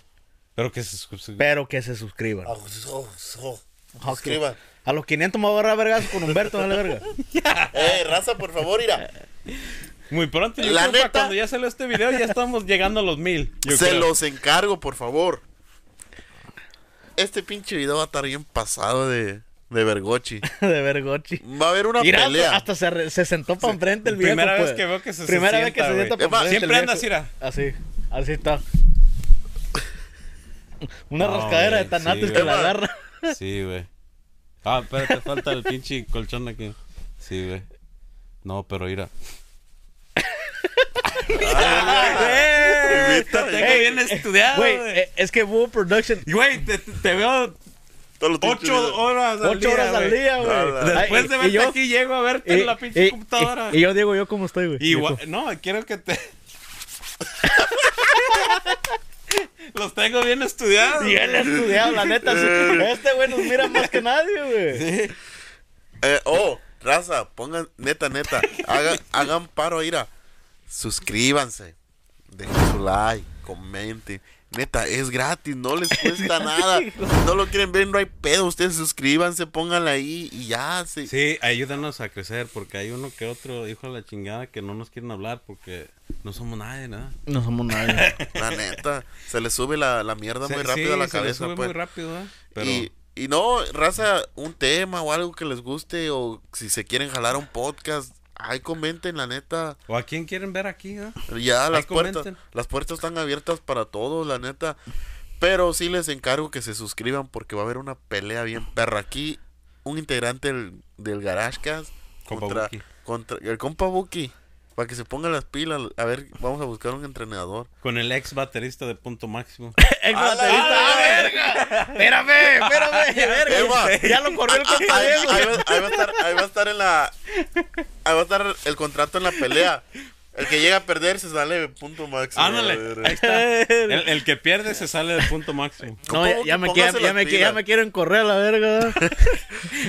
Pero que se suscriban. Pero que se suscriban. So- so- Ok. Suscriban. A los 500 me voy a agarrar vergas con Humberto, dale verga. *laughs* Eh, raza, por favor, mira. Muy pronto, yo La creo neta- cuando ya salió este video ya estamos llegando a los mil. yo Se creo. los encargo, por favor. Este pinche video va a estar bien pasado de, de Vergochi. *laughs* de vergochi. Va a haber una Mira, pelea. hasta se, re- se sentó para enfrente el viejo. Primera vez pues. que veo que se- se Primera vez que sienta, se güey. sienta para enfrente siempre anda así, Así, así está. *laughs* Una No, rascadera de güey, tanates sí, que la agarra. *laughs* Sí, güey. Ah, espérate, falta el pinche colchón aquí. Sí, güey. No, pero mira. ¡Eh! Te tengo bien estudiado, Güey, eh, es que Boo Production. Y, Güey, te, te veo ocho horas al Ocho día, horas al güey. día, güey. Después de verte yo- aquí llego a verte y- en la pinche y- computadora. Y, y yo digo, yo cómo estoy, güey. No, quiero que te. *laughs* Los tengo bien estudiados. como- Y él ha estudiado, la neta. sí. Este güey nos mira más que nadie, güey. Eh, oh, raza, pongan, neta, neta, hagan, hagan paro, ira. Suscríbanse, dejen su like, comenten. Neta, es gratis, no les cuesta *laughs* nada. No lo quieren ver, no hay pedo. Ustedes suscríbanse, pónganla ahí y ya. Se... Sí, ayúdanos a crecer porque hay uno que otro hijo de la chingada que no nos quieren hablar porque no somos nadie, nada. No somos nadie. *laughs* La neta, se les sube la, la mierda muy rápido sí, a la se cabeza. sube pues. muy rápido, ¿eh? Pero Y, y no, raza, un tema o algo que les guste o si se quieren jalar un podcast, ahí comenten, la neta. ¿O a quién quieren ver aquí, eh? Ya las puertas, las puertas están abiertas para todos, la neta. Pero sí les encargo que se suscriban porque va a haber una pelea bien perra. Aquí un integrante del, del GarageCast Compa contra, Buki. contra el compa Buki. Para que se pongan las pilas. A ver, vamos a buscar un entrenador. Con el ex baterista de punto máximo. *laughs* Ex ¡A la baterista, verga! Espérame, espérame, *laughs* verga. Ya lo corrió el compa ahí- Diego. ahí va, ahí va a estar, ahí va a estar en la. Ahí va a estar el contrato en la pelea. El que llega a perder se sale de punto máximo. Ándale, ahí está. *laughs* El, el que pierde se sale del punto máximo. No, ya, ya me, quieren- ya, me, ya me quieren correr a la verga.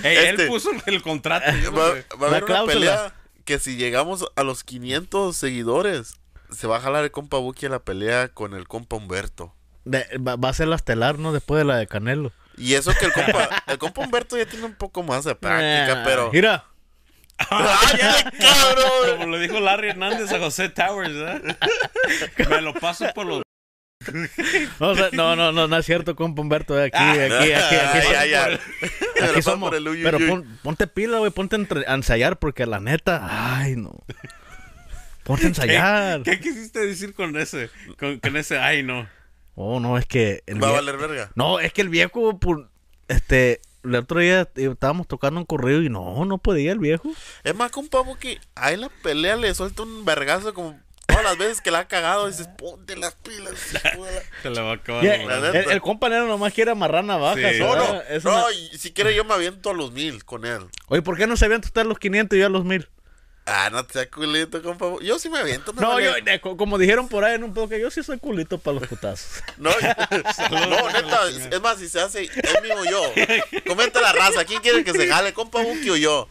Ey, Este- Él puso el contrato. Va, va a La haber una cláusula. pelea que si llegamos a los 500 seguidores, se va a jalar el compa Buki a la pelea con el compa Humberto. De- va, va a ser la estelar, ¿no? Después de la de Canelo. Y eso que el compa, el compa Humberto ya tiene un poco más de práctica, Ah, pero. Mira, ¡Ay, ya, cabrón! Como lo dijo Larry Hernández a José Towers, ¿eh? *laughs* Me lo paso por los. *laughs* no, no, no, no, no es cierto, compa Humberto. Aquí, aquí, aquí, aquí, Ay, somos- *laughs* Pero ponte pila, güey, ponte a ensayar porque la neta, ay, no. Ponte a *laughs* ensayar. ¿Qué quisiste decir con ese? Con, con ese, ay, no. Oh, no, es que... Va a valer verga. No, es que el viejo, por, este, el otro día eh, estábamos tocando un correo y no, no podía el viejo. Es más que un pavo que ahí en la pelea le suelta un vergazo como todas las veces que la ha cagado. Dices, ponte las pilas. la-". *laughs* Se le va a acabar. La la el, el compañero nomás quiere amarrar navajas. Sí. No, ¿verdad? no, Es no, una- y si quiere yo me aviento a los mil con él. Oye, ¿por qué no se avienta usted a los 500 y yo a los 1000? Ah, no te seas culito, compa. Yo sí me aviento. me No, vale. yo, co- como dijeron por ahí en un podcast, yo sí soy culito para los putazos. *laughs* No, no, neta, es es más, si se hace, es mismo yo. Comenta la raza, ¿quién quiere que se jale, compa Buki o yo?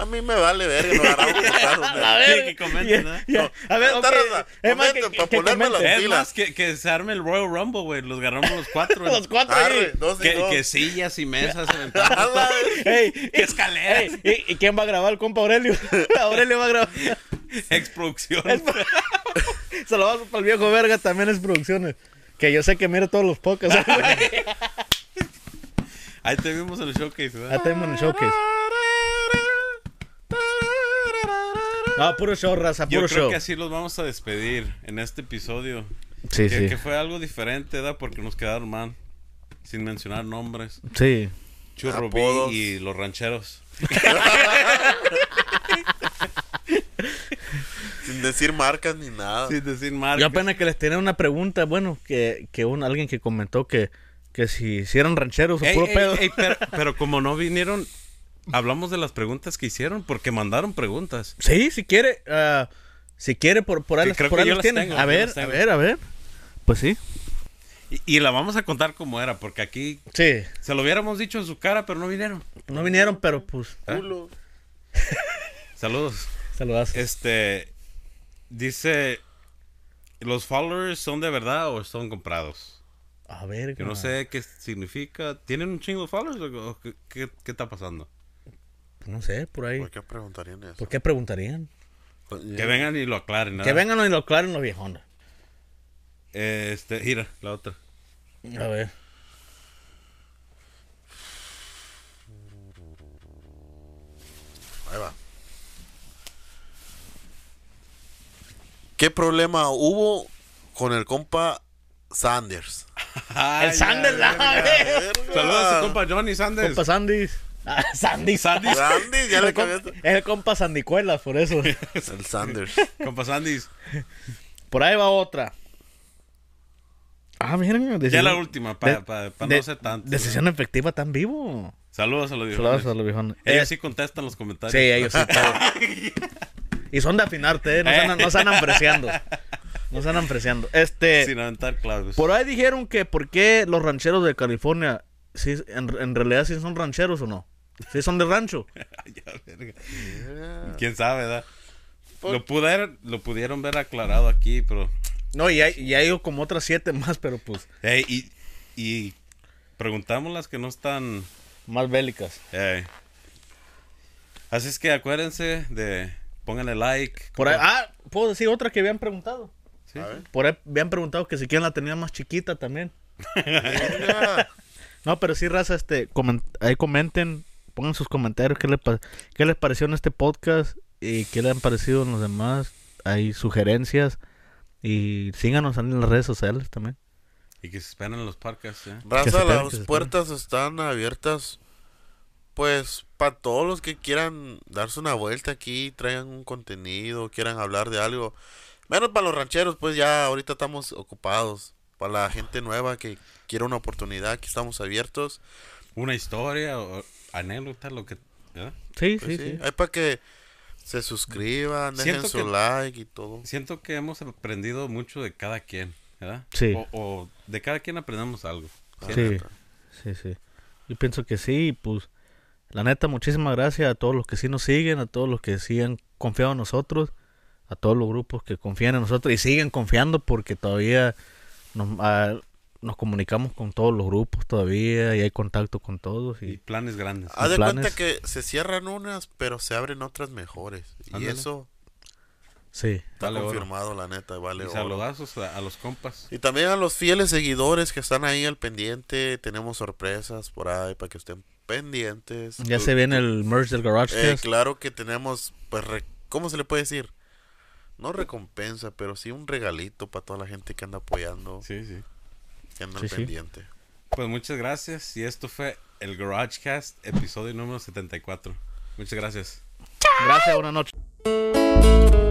A mí me vale verga, nos agarramos putazos, *laughs* A ver, que comenten, ya- ¿eh? ya. A ver, No, ok, está raza, Es más, que, comenten que, que ponerme comenten. las Es pilas. más, que, que se arme el Royal Rumble, güey. Los agarramos los cuatro. güey. *laughs* Los cuatro Arre, dos y que, dos. que sillas y mesas. *laughs* Ey, ¿Qué escaleras? ey, ¿y, y quién va a grabar? El compa Aurelio. Aurelio va a grabar. Exproducción. Es- Se lo va para el viejo verga, también es producciones. Que yo sé que mira todos los podcasts. Ahí te vimos en el showcase, ¿verdad? Ahí tenemos en el showcase. No, puro show, raza, Yo puro creo show. que así los vamos a despedir en este episodio. Sí, que, sí. que fue algo diferente, ¿verdad? Porque nos quedaron mal. Sin mencionar nombres. Sí. Churro B y los rancheros. *laughs* Sin decir marcas ni nada. Sin decir marcas. Yo apenas que les tenía una pregunta, bueno, que, que un, alguien que comentó que, que si, si eran rancheros o Ey, puro ey, pedo. ey, pero, pero como no vinieron, hablamos de las preguntas que hicieron porque mandaron preguntas. Sí, si quiere, ah, si quiere, por, por ahí, las- por las las tienen. tengo, a ver, a ver, a ver. Pues sí. Y, y la vamos a contar como era, porque aquí Sí. se lo hubiéramos dicho en su cara, pero no vinieron. No vinieron, pero pues, Culo. *laughs* Saludos. saludas. Este dice los followers son de verdad o son comprados. A ver, Yo no sé qué significa. ¿Tienen un chingo de followers o o qué, qué- qué está pasando? No sé, por ahí. ¿Por qué preguntarían eso? ¿Por qué preguntarían? Que vengan y lo aclaren. Que ¿verdad? vengan y lo aclaren los viejones. Este, mira, la otra. A ver. Ahí va. ¿Qué problema hubo con el compa Sanders? *laughs* el Sanders, la verga. Saludos a su compa Johnny Sanders. Compa Sandys. *laughs* Ah, Sandy, Sandy. Ya le cambiaste. Es el compa Sandicuelas, por eso. *laughs* El Sanders. *laughs* Compa Sandys. Por ahí va otra. Ah, miren. Ya decisión- la última, para de- no ser tanto. Decisión efectiva tan vivo. Saludos a los Saludos viejones. a los viejones. Ellos Eh, sí contestan los comentarios. Sí, ellos sí. todo. y son de afinarte, ¿eh? No se andan, no se andan preciando. No se andan preciando. Este. Sin aventar clavos. Por ahí dijeron que por qué los rancheros de California, en, en realidad sí son rancheros o no. Sí son de rancho. *laughs* Ya, verga. ¿Quién sabe, verdad? Por- Lo pudieron, lo pudieron ver aclarado aquí, pero... No, y hay, y hay como otras siete más, pero pues Ey, y, y preguntamos las que no están... más bélicas. Así es que acuérdense de... Pónganle like. Por ahí, ah, puedo decir otra que habían preguntado. Sí. Por ahí habían preguntado que si quién la tenía más chiquita también. *laughs* No, pero sí, raza, este, ahí comenten, pongan sus comentarios, qué, le qué les pareció en este podcast y qué le han parecido en los demás. Hay sugerencias y síganos en las redes sociales también. Y que se esperen en los parques, ¿eh? Raza, las puertas están abiertas. Pues para todos los que quieran darse una vuelta aquí, traigan un contenido, quieran hablar de algo. Menos para los rancheros, pues ya ahorita estamos ocupados. Para la gente nueva que quiera una oportunidad, aquí estamos abiertos. Una historia o anécdota, lo que... ¿verdad? Sí, Pues sí, sí, sí. Hay para que se suscriban, dejen Siento su que- like y todo. Siento que hemos aprendido mucho de cada quien, ¿verdad? Sí. O, o de cada quien aprendemos algo. Sí. neta. Sí, sí. Yo pienso que sí, pues la neta, muchísimas gracias a todos los que sí nos siguen, a todos los que sí han confiado en nosotros, a todos los grupos que confían en nosotros y siguen confiando porque todavía nos, ah, nos comunicamos con todos los grupos todavía y hay contacto con todos. Y Y, planes grandes. Haz de planes. cuenta que se cierran unas, pero se abren otras mejores. Y eso sí, está Vale oro. confirmado, la neta, vale y saludazos a, a los compas. Y también a los fieles seguidores que están ahí al pendiente. Tenemos sorpresas por ahí para que estén pendientes. ya Tu- se viene el merge del Garage Eh, claro que tenemos, pues, re- ¿cómo se le puede decir? no recompensa, pero sí un regalito para toda la gente que anda apoyando, Sí, sí que andan sí, pendiente. Pues muchas gracias. Y esto fue el GarageCast, episodio número 74. Muchas gracias. Gracias, buenas noches.